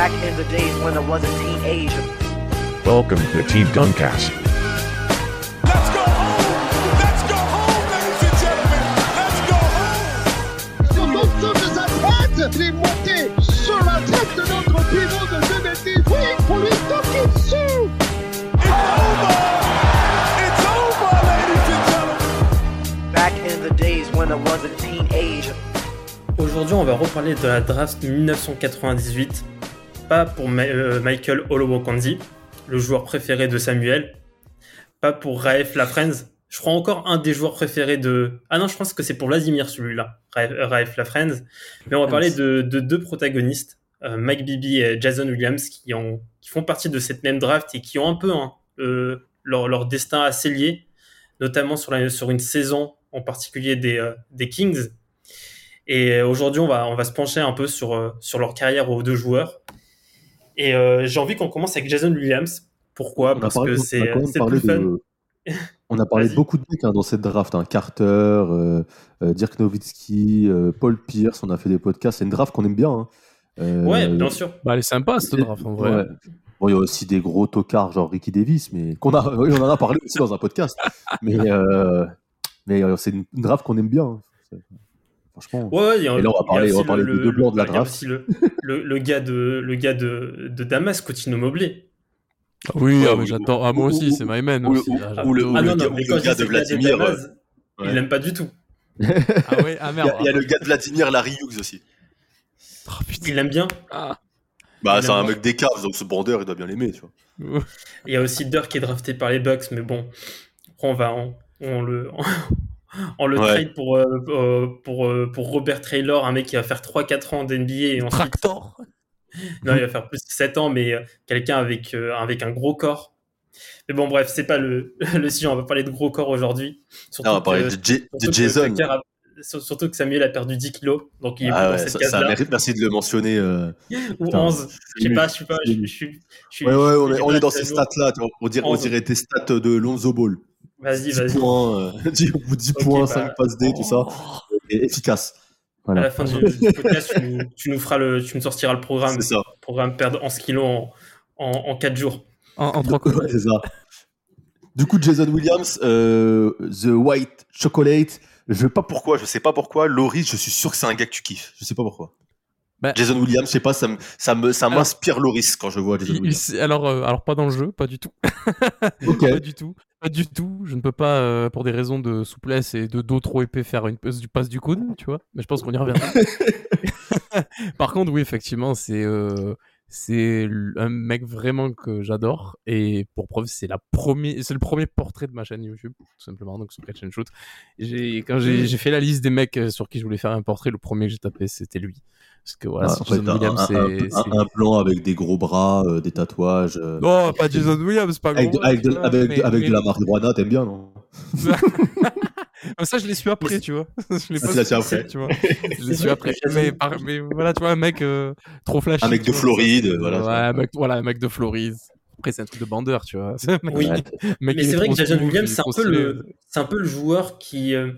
Back in the days when I was a teenager. Welcome to Team Duncast. Let's go home! Let's go home, ladies and gentlemen! Let's go home! Sur l'ensemble de sa tête, est monté sur la tête de notre pivot de 2010. Oui, pour lui toquer dessus. It's over! It's over, ladies and gentlemen! Back in the days when I was a teenager. Aujourd'hui, on va reparler de la draft 1998. Pas pour euh, Michael Olowokanzi, le joueur préféré de Samuel. Pas pour Raef Lafrenz. Je crois encore un des joueurs préférés de. Ah non, je pense que c'est pour Vladimir celui-là, Raef, Lafrenz. Mais on va parler de, de deux protagonistes, euh, Mike Bibby et Jason Williams, qui, ont, qui font partie de cette même draft et qui ont un peu hein, euh, leur, destin assez lié, notamment sur, une saison en particulier des, Kings. Et aujourd'hui, on va, se pencher un peu sur, sur leur carrière aux deux joueurs. Et euh, j'ai envie qu'on commence avec Jason Williams. Pourquoi? Parce parlé- que c'est plus fun. de- On a parlé beaucoup de mecs hein, dans cette draft. hein. Carter, euh, euh, Dirk Nowitzki, euh, Paul Pierce. On a fait des podcasts. C'est une draft qu'on aime bien. hein. Euh, Ouais, bien sûr. Bah, elle est sympa cette draft en vrai. ouais. Bon, il y a aussi des gros tocards genre Ricky Davis, mais qu'on a, oui, on en a parlé aussi dans un podcast. Mais, euh, mais c'est une, une draft qu'on aime bien. Franchement. Ouais, ouais, il y a- Et là, on va parler- on va aussi parler le- des deux blancs de la il y a draft. aussi le, le, le gars de, le gars de, de Damas, Coutinho Mobley. Ah Oui, Ouais, ah, mais j'adore. Ah, moi aussi, c'est my man. ou- aussi. ou- Ah, ou le-. Ah le non, gars- non, mais gars de gars de Vladimir, Damas, ouais. il l'aime pas du tout. Ah ouais, ah Il y, merde. a, il y a le gars de Vladimir, Larry Hughes aussi. Putain. Il l'aime bien. Ah. Bah, c'est un mec des Cavs, donc ce bandeur, il doit bien l'aimer, tu vois. Il y a aussi Dirk qui est drafté par les Bucks, mais bon, on va, on, on le, on le Ouais. trade pour, euh, euh, pour, euh, pour Robert Traylor, un mec qui va faire 3-4 ans d'NBA et ensuite, Tractor. non, il va faire plus de 7 ans, mais quelqu'un avec, euh, avec un gros corps. Mais bon, bref, c'est pas le, le sujet, on va parler de gros corps aujourd'hui. Surtout on va parler que- de, J- Jason. A- surtout que Samuel a perdu 10 kilos, donc il est Ah dans cette ça, ça mérite, merci de le mentionner. euh. Ou Putain, 11, je sais pas, je suis pas, je, je suis. je suis- Ouais, ouais, on est, on dans ces stats-là. tu vois. On dirait, on dirait tes stats de Lonzo Ball. Vas-y, 10 vas-y. points, euh, 10, 10 Ok, points, bah. 5 passes D, tout ça. Et efficace. À Voilà. la fin du, du podcast, tu nous, tu nous feras le, tu nous sortiras le programme, C'est ça. programme perdre 11 kilos en, en, en 4 jours. En, en trois Ouais, coups. c'est ça. Du coup, Jason Williams, euh, The White Chocolate. Je sais pas pourquoi, je sais pas pourquoi. Loris, je suis sûr que c'est un gars que tu kiffes. Je sais pas pourquoi. Bah- Jason Williams, je sais pas, ça me, ça me, ça Alors- m'inspire Loris quand je vois Jason Il- il Williams. alors, euh, alors, pas dans le jeu, pas du tout. Ok. Pas du tout. Pas du tout. Je ne peux pas, euh, pour des raisons de souplesse et de dos trop épais, faire une passe du, passe du coude, tu vois. Mais je pense qu'on y reviendra. Par contre, oui, effectivement, c'est euh, c'est un mec vraiment que j'adore. Et pour preuve, c'est la première, c'est le premier portrait de ma chaîne YouTube, tout simplement, donc sur Catch and Shoot. J'ai, quand j'ai j'ai fait la liste des mecs euh, sur qui je voulais faire un portrait, le premier que j'ai tapé, c'était lui. Parce que voilà, Ah, fait, un, Williams, un- c'est. un- c'est- un- un plan avec des gros bras, euh, des tatouages. euh, Non, pas Jason Williams, pas avec, gros, avec, de, avec, mais- avec mais- de la marijuana, t'aimes bien, non? Ah, Ça, je l'ai su après, tu vois. Je l'ai Ah, pas su après. tu vois. Je l'ai su après. Mais, par- mais voilà, tu vois, un mec euh, trop flashy. Un mec de vois. Floride, voilà. Ouais, un mec, voilà, un mec de Floride. Après, c'est un truc de bandeur, tu vois. Oui. Mais c'est est vrai que Jason Williams, il est c'est un, peu le, c'est un peu le joueur qui, euh,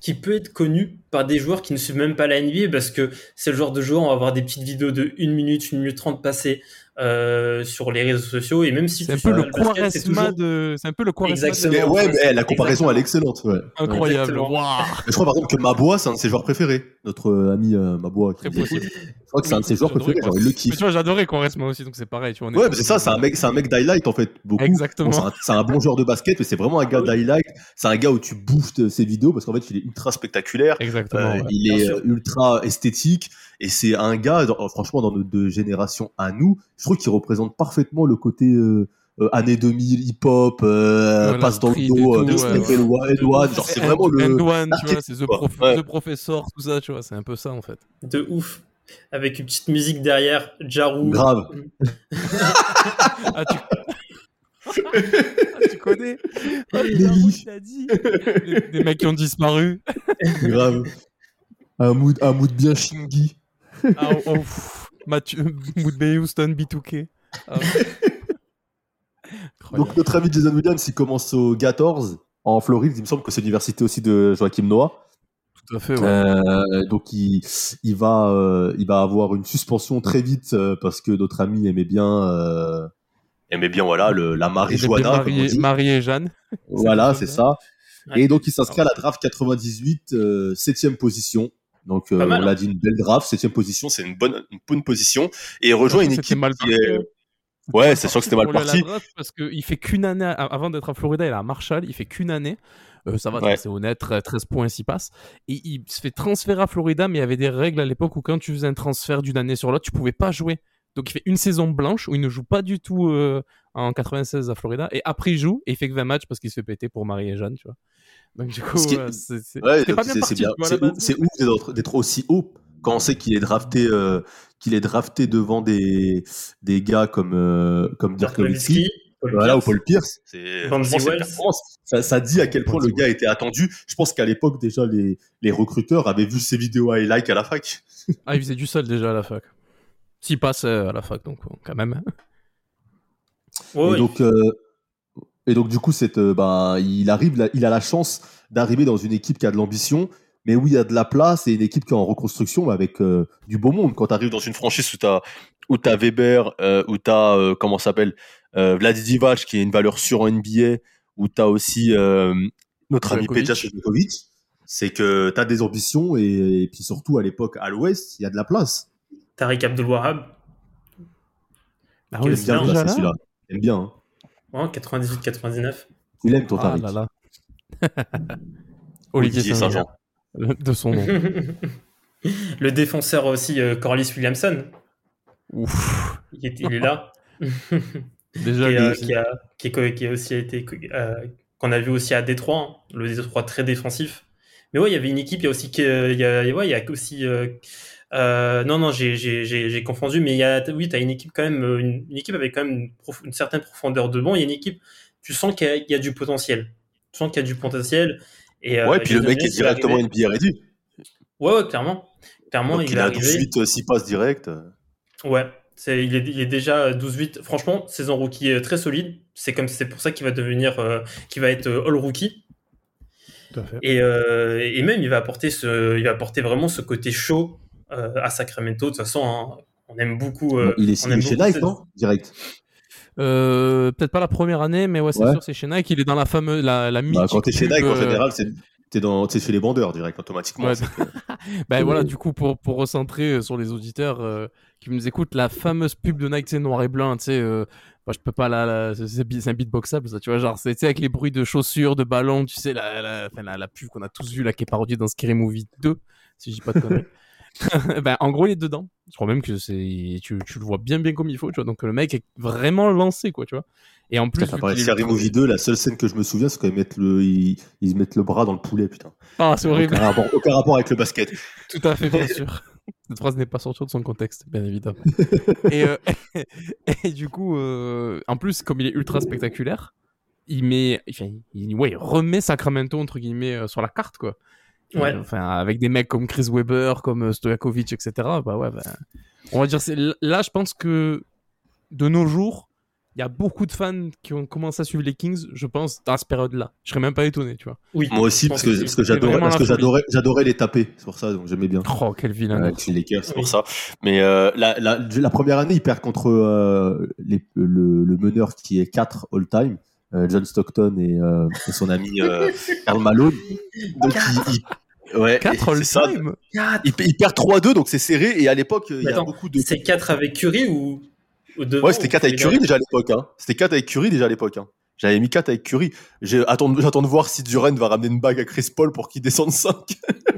qui peut être connu par des joueurs qui ne suivent même pas la NBA parce que c'est le genre de joueur, on va avoir des petites vidéos de 1 minute, 1 minute 30 passées euh, sur les réseaux sociaux et même si C'est un tu peu le Quaresma de. C'est un peu le Quaresma. Mais ouais, mais eh, la comparaison, elle est excellente. Ouais. Incroyable. Je crois par exemple que Mabois, c'est un de ses joueurs préférés. Notre euh, ami euh, Mabois. qui. Je crois que c'est un de ses joueurs préférés. Genre, il le Mais kiffe. tu vois, j'adorais Quaresma aussi, donc c'est pareil, tu vois. on est- Ouais, mais c'est ça, c'est un mec, c'est un mec d'highlight en fait. Beaucoup. Exactement. Bon, c'est un, c'est un bon joueur de basket, mais c'est vraiment un gars d'highlight. C'est un gars où tu bouffes ses vidéos parce qu'en fait, il est ultra spectaculaire. Exactement. Euh, ouais. il est euh, ultra esthétique et c'est un gars, dans- franchement, dans nos deux générations à nous, je trouve qu'il représente parfaitement le côté euh, euh, années 2000 hip-hop, euh, Voilà, passe dans le dos, euh, ouais, ouais. Genre c'est vraiment le. And One, tu vois, l'archétype, c'est The. Prof- Ouais. The Professor, tout ça, tu vois, c'est un peu ça en fait. de ouf avec une petite musique derrière, Jarou. Grave. Ah, tu... Ah, tu connais dit. Des, des mecs qui ont disparu. Grave. Un mood, un mood bien shingy. Ah, oh, oh. Mathieu, Mood Bay Houston, B2K. Ah, ouais. Incroyable. Donc notre ami Jason Williams, il commence au 14 en Floride. Il me semble que c'est l'université aussi de Joachim Noah. Tout à fait. ouais. Euh, donc il, il va euh, il va avoir une suspension très vite euh, parce que notre ami aimait bien euh, Aimait bien, voilà, le, la marijuana. comme on Marie, dit. Marie et Jeanne. voilà c'est ça. Ouais. et donc il s'inscrit à la draft 98 euh, septième position donc euh, mal, on l'a hein. dit une belle draft septième position C'est une bonne, une bonne position. Et il rejoint une C'était équipe mal qui parti, est. hein. Ouais, c'est sûr que c'était mal la parti. parce qu'il fait qu'une année a- avant d'être à Florida, il est à Marshall, il fait qu'une année. Euh, ça va, Ouais. c'est honnête, 13 points s'y passe. Et il se fait transférer à Florida, mais il y avait des règles à l'époque où quand tu faisais un transfert d'une année sur l'autre, tu pouvais pas jouer. Donc il fait une saison blanche où il ne joue pas du tout euh, en 96 à Florida. Et après il joue et il fait que 20 matchs parce qu'il se fait péter pour Marie et Jeanne, tu vois. Donc du coup, c'est Ouais, pas bien parti. à ouf- d'être- aussi haut quand on sait qu'il est drafté, euh, qu'il est drafté devant des, des gars comme, euh, comme Dirk Nowitzki. Paul Voilà, ou. Paul Pierce. Ça, ça dit à quel point le gars était attendu. Je pense qu'à l'époque, déjà, les, les recruteurs avaient vu ses vidéos highlights à la fac. Ah, il faisait du sol déjà à la fac. S'il passe euh, à la fac, donc quand même. Ouais, et, ouais. donc, euh, et donc, du coup, c'est, euh, bah, il arrive, il a la chance d'arriver dans une équipe qui a de l'ambition, mais où il y a de la place et une équipe qui est en reconstruction avec euh, du beau monde. Quand Quand t'arrives dans une franchise où t'as, où t'as Weber, euh, où t'as, euh, comment ça s'appelle, euh, Vladi Divac, qui est une valeur sûre en NBA, où t'as aussi, euh, notre ami. Peja Djokovic, c'est que tu as des ambitions et, et puis surtout à l'époque, à l'ouest, il y a de la place. Tariq Abdul Wahab, Ah oui, bien bien, déjà placer là celui-là. J'aime bien. Hein. ouais, 98-99. Il aime ton Ah Tariq. là là. Olivier Saint-Jean. De son nom. Le défenseur aussi, euh, Corliss Williamson, Ouf. il est, il est là. Déjà, qui, lui euh, qui a, qui, est- qui a aussi été euh, qu'on a vu aussi à Détroit, hein, le Détroit très défensif. Mais ouais, il y avait une équipe, il y a aussi il y a, ouais, il y a aussi euh, non non, j'ai confondu, mais il y a oui, tu as une équipe quand même euh, une, une équipe avec quand même une, prof- une certaine profondeur de banc, il y a une équipe, tu sens qu'il y, a- il y a du potentiel. Tu sens qu'il y a du potentiel et euh, Ouais, puis le mec est est directement arrivé- NBA ready. Ouais, ouais, clairement. Clairement, Donc il, il est a arrivé. 12-8, 6 passes directes. Ouais, il, est, il est déjà 12-8. Franchement, saison rookie euh, très solide. C'est comme c'est pour ça qu'il va devenir, euh, qu'il va être all rookie. Tout à fait. Et, euh, et même il va apporter ce, il va apporter vraiment ce côté chaud euh, à Sacramento. De toute façon, hein, on aime beaucoup. euh, il est on aime signé chez Nike, non Direct? Euh, Peut-être pas la première année, mais ouais, c'est Ouais. sûr, c'est chez Nike. Il est dans la fameuse, la, la Bah, quand t'es chez Nike, en euh, général, c'est t'es dans, t'es chez les vendeurs direct automatiquement. Ouais. C'est que- Ben voilà, du coup, pour, pour recentrer sur les auditeurs euh, qui nous écoutent, la fameuse pub de Nike, sais, noir et blanc, tu sais, euh, bah, je peux pas la, la- c'est- c'est c'est un beatboxable, ça, tu vois, genre, c'est avec les bruits de chaussures, de ballons, tu sais, la, la, la, la pub qu'on a tous vue, là, qui est parodiée dans Scary Movie 2, si je dis pas de conneries. ben, en gros, il est dedans. Je crois même que c'est, tu, tu le vois bien, bien comme il faut, tu vois, donc le mec est vraiment lancé, quoi, tu vois. Et en plus, Putain, ultra- Movie 2, la seule scène que je me souviens, c'est quand ils mettent le, ils, ils mettent le bras dans le poulet, putain. Ah, c'est horrible. Aucun rapport, aucun rapport avec le basket. Tout à fait, bien sûr. Cette phrase n'est pas sortie de son contexte, bien évidemment. et, euh, et du coup, euh, en plus, comme il est ultra spectaculaire, il met, enfin, il, ouais, il remet Sacramento entre guillemets euh, sur la carte, quoi. Ouais. Euh, Enfin, avec des mecs comme Chris Webber, comme euh, Stojakovic, etc. Bah ouais, bah, on va dire, c'est là, je pense que de nos jours, il y a beaucoup de fans qui ont commencé à suivre les Kings, je pense, dans cette période-là. Je serais même pas étonné, tu vois. Oui. Moi aussi, parce que, que parce que j'adorais, parce que j'adorais, j'adorais les taper. C'est pour ça, donc j'aimais bien. Oh, quel vilain. Avec les Lakers. C'est pour ça. Mais euh, La, la, la première année, il perd contre euh, les- le, le meneur qui est 4 all-time, euh, John Stockton et, euh, et son ami euh, Karl Malone. Donc, il, il- ouais, 4 et c'est ça. all-time Il, il perd 3-2, donc c'est serré. Et à l'époque, il y a beaucoup de. C'est 4 avec Curry ou, ou devant Ouais, c'était ou 4 avec Curry déjà à l'époque. Hein. C'était 4 avec Curry déjà à l'époque. Hein. J'avais mis 4 avec Curry. J'attends de voir si Duran va ramener une bague à Chris Paul pour qu'il descende 5.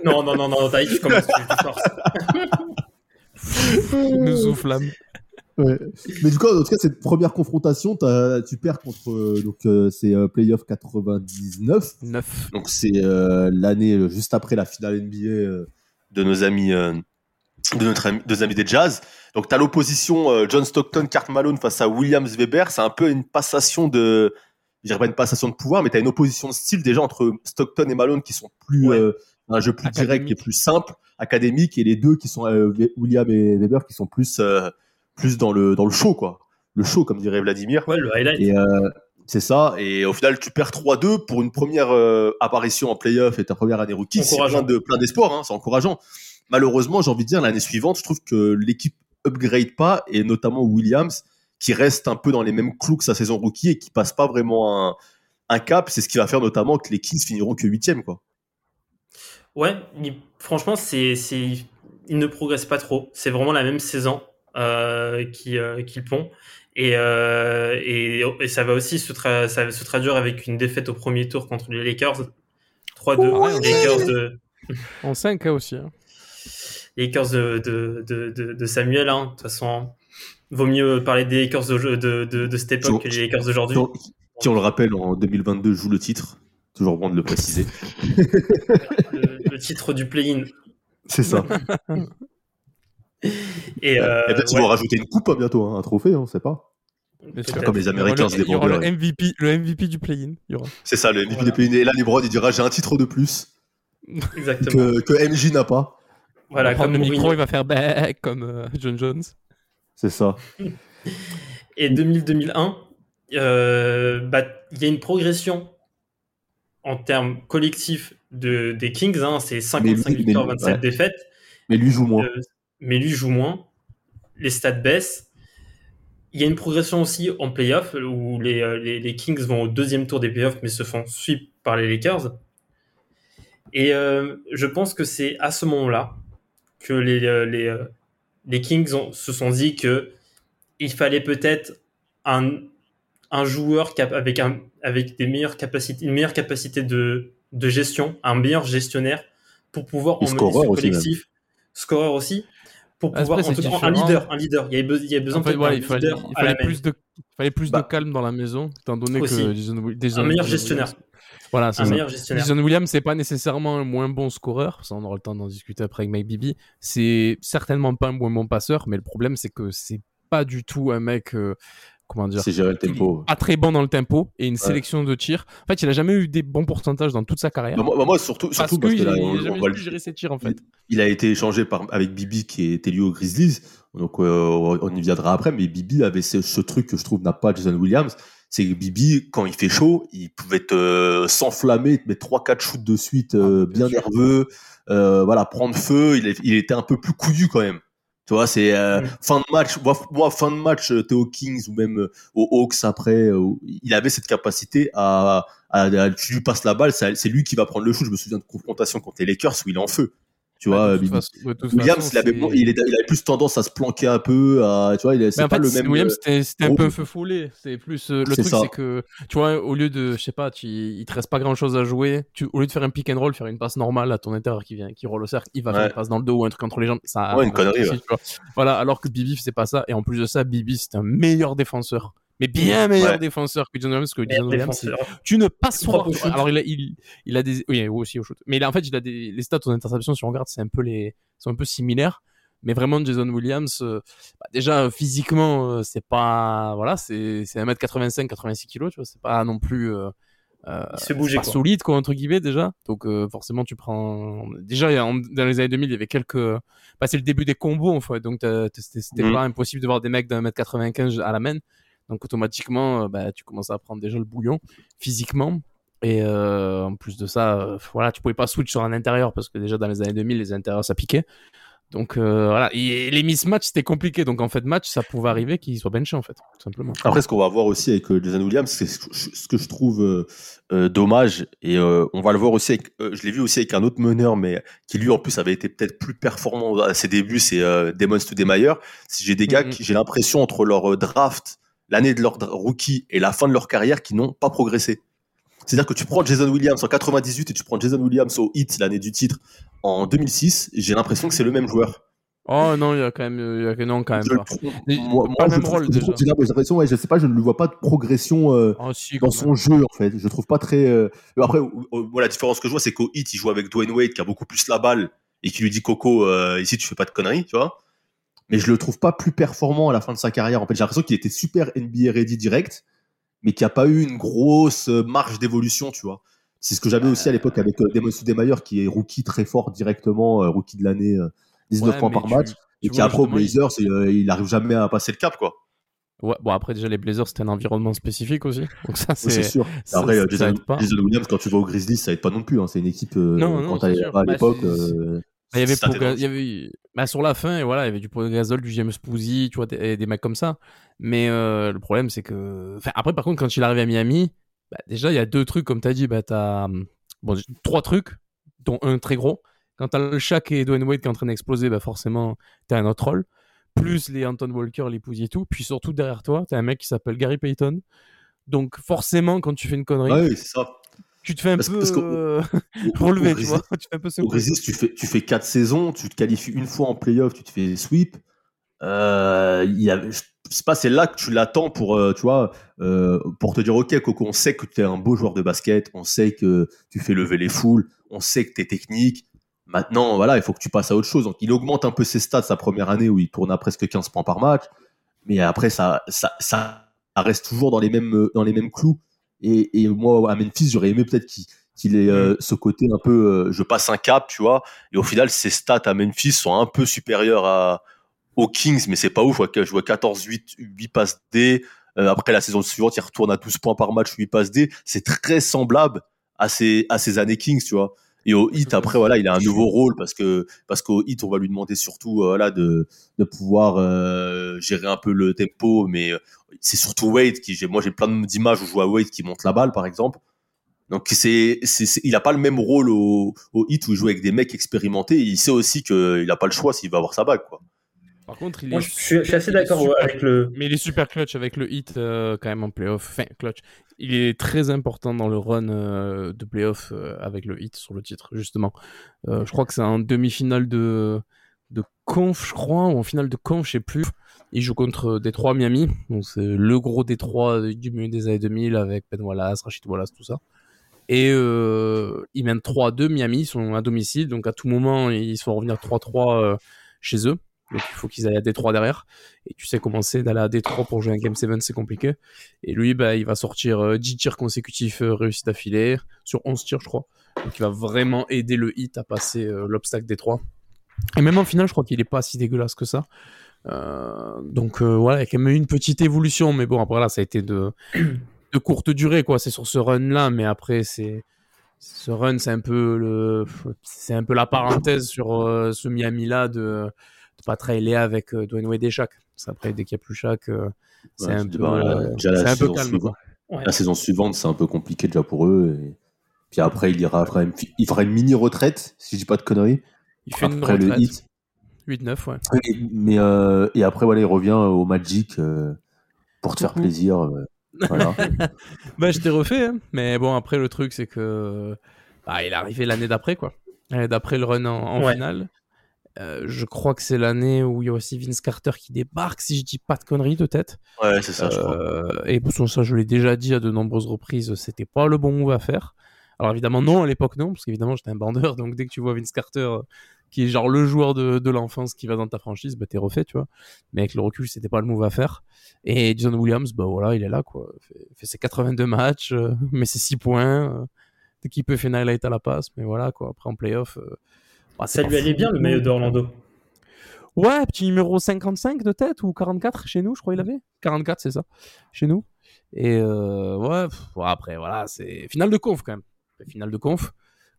Non, non, non, non, Taïk, tu commences, tu, forces. Nous soufflame. Ouais. Mais du coup, en tout cas, cette première confrontation, tu perds contre. euh, donc, euh, c'est euh, Playoff 99. 9. Donc, c'est euh, l'année euh, juste après la finale NBA. euh, de nos amis, euh, de notre ami, de nos amis des Jazz. Donc tu as l'opposition euh, John Stockton, Kurt Malone face à Williams Weber. C'est un peu une passation de, je dirais pas une passation de pouvoir, mais tu as une opposition de style déjà entre Stockton et Malone qui sont plus Ouais. euh, un jeu plus direct Académique. et plus simple, académique, et les deux qui sont euh, William et Weber qui sont plus euh, plus dans le dans le show quoi, le show comme dirait Vladimir. Ouais, le highlight. Et, euh, C'est ça. Et au final, tu perds 3-2 pour une première euh, apparition en playoff et ta première année rookie. C'est Encourageant. plein de plein d'espoir. Hein, c'est encourageant. Malheureusement, j'ai envie de dire l'année suivante, je trouve que l'équipe upgrade pas et notamment Williams qui reste un peu dans les mêmes clous que sa saison rookie et qui passe pas vraiment un, un cap. C'est ce qui va faire notamment que les Kings finiront que huitième quoi. Ouais, il- franchement, c'est, c'est, ils ne progressent pas trop. C'est vraiment la même saison euh, qui, euh, qu'ils font. Et, euh, et, et ça va aussi se, tra- ça va se traduire avec une défaite au premier tour contre les Lakers. 3-2. Ouais, les Lakers de, En 5 cas aussi. hein. les Lakers de, de, de, de, de Samuel. hein. De toute façon, vaut mieux parler des Lakers de, de, de, de cette époque que les Lakers d'aujourd'hui. Qui, qui, on le rappelle, en 2022 joue le titre. Toujours bon de le préciser. le, le titre du play-in. C'est ça. Et, euh, Et peut-être ils ouais. vont rajouter une coupe hein, bientôt, hein, un trophée, on sait pas. Comme les Il y aura Américains le- des Il y aura le MVP, le MVP du play-in. Il. C'est ça, le MVP Voilà. des pays. Et là, LeBron, il dira j'ai un titre de plus Exactement. que, que MJ n'a pas. Voilà, il comme le micro, il va faire bah, comme euh, John Jones. C'est ça. Et 2000-2001, euh, bah, il y a une progression en termes collectifs de, des Kings. hein, c'est 55 Mais lui- victoires, mais- 27 ouais. défaites. Mais lui joue moins. Euh, mais lui joue moins. Les stats baissent. Il y a une progression aussi en playoff où les, euh, les, les Kings vont au deuxième tour des playoffs mais se font sweep par les Lakers. Et euh, je pense que c'est à ce moment-là que les, euh, les, les Kings ont- se sont dit que il fallait peut-être un, un joueur cap- avec, un, avec des meilleures capacités, une meilleure capacité de, de gestion, un meilleur gestionnaire pour pouvoir emmener ce collectif, scoreur aussi, pour Après, pouvoir c'est en un leader, un leader. Il y avait, be- il y avait besoin En fait, il fallait, leader il fallait plus de, il fallait plus Bah. de calme dans la maison, étant donné Aussi. que Jason, un meilleur Jason gestionnaire, Williams- Voilà, c'est un ça. meilleur gestionnaire. Jason Williams, c'est pas nécessairement un moins bon scoreur, ça on aura le temps d'en discuter après avec Mike Bibi. C'est certainement pas un moins bon passeur, mais le problème c'est que c'est pas du tout un mec, euh, comment dire, C'est gérer le tempo. pas très bon dans le tempo et une sélection de tirs. En fait, il a jamais eu des bons pourcentages dans toute sa carrière. Bah, moi, bah, moi, surtout, parce surtout que parce que il là, il on- a jamais le- pu gérer ses tirs en fait. il a été échangé par, avec Bibi qui était lié aux Grizzlies. Donc euh, on y viendra après, mais Bibi avait ce, ce truc que je trouve n'a pas Jason Williams. C'est que Bibi, quand il fait chaud, il pouvait euh, s'enflammer, te mettre 3-4 shoots de suite, euh, Ah, bien nerveux, euh, voilà, prendre feu. Il, il était un peu plus couillu quand même. Tu vois, c'est euh, Mm. fin de match. Moi, moi, fin de match, euh, t'es aux Kings ou même euh, aux Hawks après, euh, il avait cette capacité à, à, à- tu lui passes la balle, c'est c'est lui qui va prendre le shoot. Je me souviens de confrontation contre les Lakers où il est en feu. Tu vois, Ouais, façon- de toute Williams, façon, il avait, il, il plus tendance à se planquer un peu, à, tu vois, il est- c'est pas fait, le même. Williams, euh, c'était un peu feu follet. C'est plus euh, le truc, c'est que tu vois, au lieu de, je sais pas, tu, il te reste pas grand chose à jouer. Tu, au lieu de faire un pick and roll, faire une passe normale à ton intérieur qui vient, qui roule au cercle, il va faire Ouais. une passe dans le dos ou un truc entre les jambes. Ça, Ouais, une connerie, aussi, ouais. tu vois. Voilà, alors que Bibi c'est pas ça. Et en plus de ça, Bibi c'est un meilleur défenseur. Mais bien meilleur Ouais. défenseur que John Williams, que John Williams, tu ne passes pas. Alors il a, il, il a des, oui, aussi au shoot. Mais il a, en fait, il a des, les stats aux interceptions, si on regarde, c'est un peu les, sont un peu similaires. Mais vraiment, Jason Williams, euh, bah, déjà, physiquement, euh, c'est pas, voilà, c'est, c'est 1m85, 86 kg, tu vois, c'est pas non plus, euh, euh, se bouger, pas quoi. solide, quoi, entre guillemets, déjà. Donc, euh, forcément, tu prends, déjà, il y a- en- dans les années 2000, il y avait quelques, bah, c'est le début des combos, en fait. Donc, c'était, Mhm. pas impossible de voir des mecs d'un mètre 95 à la main. Donc, automatiquement, euh, bah, tu commences à prendre déjà le bouillon, physiquement. Et euh, en plus de ça, euh, voilà, tu pouvais pas switch sur un intérieur parce que déjà dans les années 2000, les intérieurs ça piquait. Donc euh, voilà, et les mismatchs c'était compliqué. Donc en fait, match ça pouvait arriver qu'il soit benché en fait, tout simplement. Après, ce qu'on va voir aussi avec Jason Williams, c'est ce que je- trouve dommage, et on va le voir aussi avec, je l'ai vu aussi avec un autre meneur, mais qui lui en plus avait été peut-être plus performant à ses débuts, c'est Damon Stoudemire. Si j'ai des gars Mhm. qui, j'ai l'impression entre leur draft, l'année de leur rookie et la fin de leur carrière, qui n'ont pas progressé. C'est-à-dire que tu prends Jason Williams en 98 et tu prends Jason Williams au hit l'année du titre en 2006, j'ai l'impression que c'est le même joueur. Oh non, il y a quand même, il y a que non quand même pas. moi, pas moi, le je même rôle, déjà. j'ai l'impression, ouais, je sais pas, je ne le vois pas de progression euh, Oh, si, dans son jeu en fait. Je trouve pas très. euh, Après, moi la différence que je vois, c'est qu'au hit, il joue avec Dwayne Wade qui a beaucoup plus la balle et qui lui dit Coco, euh, ici tu fais pas de conneries, tu vois. Mais je le trouve pas plus performant à la fin de sa carrière. En fait, j'ai l'impression qu'il était super NBA ready direct, mais qu'il n'y a pas eu une grosse euh, marge d'évolution, tu vois. C'est ce que j'avais aussi à l'époque avec euh, Damon Stoudemire qui est rookie très fort directement, euh, rookie de l'année, euh, 19 Ouais, points par tu- match, tu et qui après au Blazers, il, euh, il arrive jamais à passer le cap, quoi. Ouais, bon, après, déjà, les Blazers, c'était un environnement spécifique aussi. Donc, ça, Oui, c'est sûr. Après, euh, Jason, Williams, quand tu vas au Grizzlies, ça aide pas non plus. hein. C'est une équipe, euh, Non, non, quand à Bah, l'époque. euh, il y avait, il y avait bah, sur la fin, et voilà, il y avait du Pau Gasol, du James Posey, tu vois, des, des mecs comme ça. Mais euh, le problème, c'est que. Enfin, après, par contre, quand il est arrivé à Miami, bah, déjà, il y a deux trucs, comme tu as dit, bah, as bon, trois trucs, dont un très gros. Quand tu as le Shaq et Dwayne Wade qui est en train d'exploser, bah, forcément, tu as un autre rôle. Plus les Anton Walker, les Posey et tout. Puis surtout, derrière toi, tu as un mec qui s'appelle Gary Payton. Donc, forcément, quand tu fais une connerie, Ah oui, c'est ça. Tu te fais un Parce- peu parce euh, relever, tu vois. Tu fais un peu Au. Grizzlies, tu fais, tu fais 4 saisons, tu te qualifies une fois en playoff, tu te fais sweep. Euh, y a, je sais pas, c'est là que tu l'attends pour, euh, tu vois, euh, pour te dire, ok, Coco, on sait que tu es un beau joueur de basket, on sait que tu fais lever les foules, on sait que tu es technique. Maintenant, voilà, il faut que tu passes à autre chose. Donc, il augmente un peu ses stats sa première année où il tourne à presque 15 points par match. Mais après, ça, ça, ça reste toujours dans les mêmes, dans les mêmes clous. Et, et moi, à Memphis, j'aurais aimé peut-être qu'il qu'il ait euh, ce côté un peu, euh, Je passe un cap, tu vois. Et au final, ses stats à Memphis sont un peu supérieures à, aux Kings, mais c'est pas ouf. Je vois, je vois 14, 8, 8 passes D. Euh, après la saison suivante, il retourne à 12 points par match, 8 passes D. C'est très semblable à ses, à ses années Kings, tu vois. Et au hit, après, voilà, il a un nouveau rôle parce que, parce qu'au hit, on va lui demander surtout, euh, voilà, de, de pouvoir euh, gérer un peu le tempo, mais euh, c'est surtout Wade qui, j'ai- moi, j'ai plein d'images où je vois Wade qui monte la balle, par exemple. Donc, c'est, il a pas le même rôle au, au hit où il joue avec des mecs expérimentés. Il sait aussi qu'il a pas le choix s'il va avoir sa bague, quoi. Par contre, il Moi, est je suis, je suis assez d'accord super- avec le. Mais il est super clutch avec le hit euh, quand même en playoff. Enfin, clutch. Il est très important dans le run euh, de playoff euh, avec le hit sur le titre, justement. Euh, je crois que c'est en demi-finale de, de conf, je crois, ou en finale de conf, je sais plus. Il joue contre Détroit Miami. Donc c'est le gros Détroit du milieu des années 2000 avec Ben Wallace, Rachid Wallace, tout ça. Et euh, ils mènent 3-2 Miami, ils sont à domicile. Donc à tout moment, ils se font revenir 3-3 euh, chez eux. Donc il faut qu'ils aillent à Détroit derrière. Et tu sais comment c'est d'aller à Détroit pour jouer un Game 7, c'est compliqué. Et lui, bah, il va sortir euh, 10 tirs consécutifs euh, réussis d'affilée, sur 11 tirs, je crois. Donc il va vraiment aider le hit à passer euh, l'obstacle Détroit. Et même en finale, je crois qu'il est pas si dégueulasse que ça. Euh, donc euh, voilà, il y a quand même eu une petite évolution, mais bon, après là, ça a été de, de courte durée, quoi. C'est sur ce run-là, mais après, c'est ce run, c'est un peu le, c'est un peu la parenthèse sur euh, ce Miami-là de, de pas trailer avec euh, Dwayne Wade et Shaq. Après, dès qu'il n'y a plus Shaq, euh, c'est Ouais, un peu, pas- euh, déjà la c'est un peu saison calme. Ouais. La saison suivante, c'est un peu compliqué déjà pour eux. Et... Puis après, il ira quand même, il fera une mini retraite, si je dis pas de conneries. Il fait une Après le hit. 8-9, ouais. Et- mais euh, et après, voilà, il revient au Magic euh, pour te faire Mhm. plaisir. euh, voilà. Bah, je t'ai refait, hein. mais bon, après, le truc, c'est que bah, il est arrivé l'année d'après, quoi. L'année d'après le run en, en Ouais. finale. Euh, je crois que c'est l'année où il y a aussi Vince Carter qui débarque, si je dis pas de conneries de tête. Ouais, c'est ça, je crois. Euh, et bon, ça, je l'ai déjà dit à de nombreuses reprises, c'était pas le bon move à faire. Alors évidemment, non, à l'époque, non, parce qu'évidemment, j'étais un bandeur, donc dès que tu vois Vince Carter, euh, qui est genre le joueur de, de l'enfance qui va dans ta franchise, bah t'es refait, tu vois. Mais avec le recul, c'était pas le move à faire. Et Jason Williams, bah voilà, il est là, quoi. Il fait, fait ses 82 matchs, euh, mais ses 6 points. Euh, qu'il peut, fait une highlight à la passe, mais voilà, quoi. Après, en playoff. euh, bah, Ça lui allait bien le maillot d'Orlando. Ouais, petit numéro 55 de tête ou 44 chez nous, je crois il avait. 44, c'est ça, chez nous. Et euh, ouais, pff, ouais, après, voilà, c'est finale de conf quand même. Finale de conf,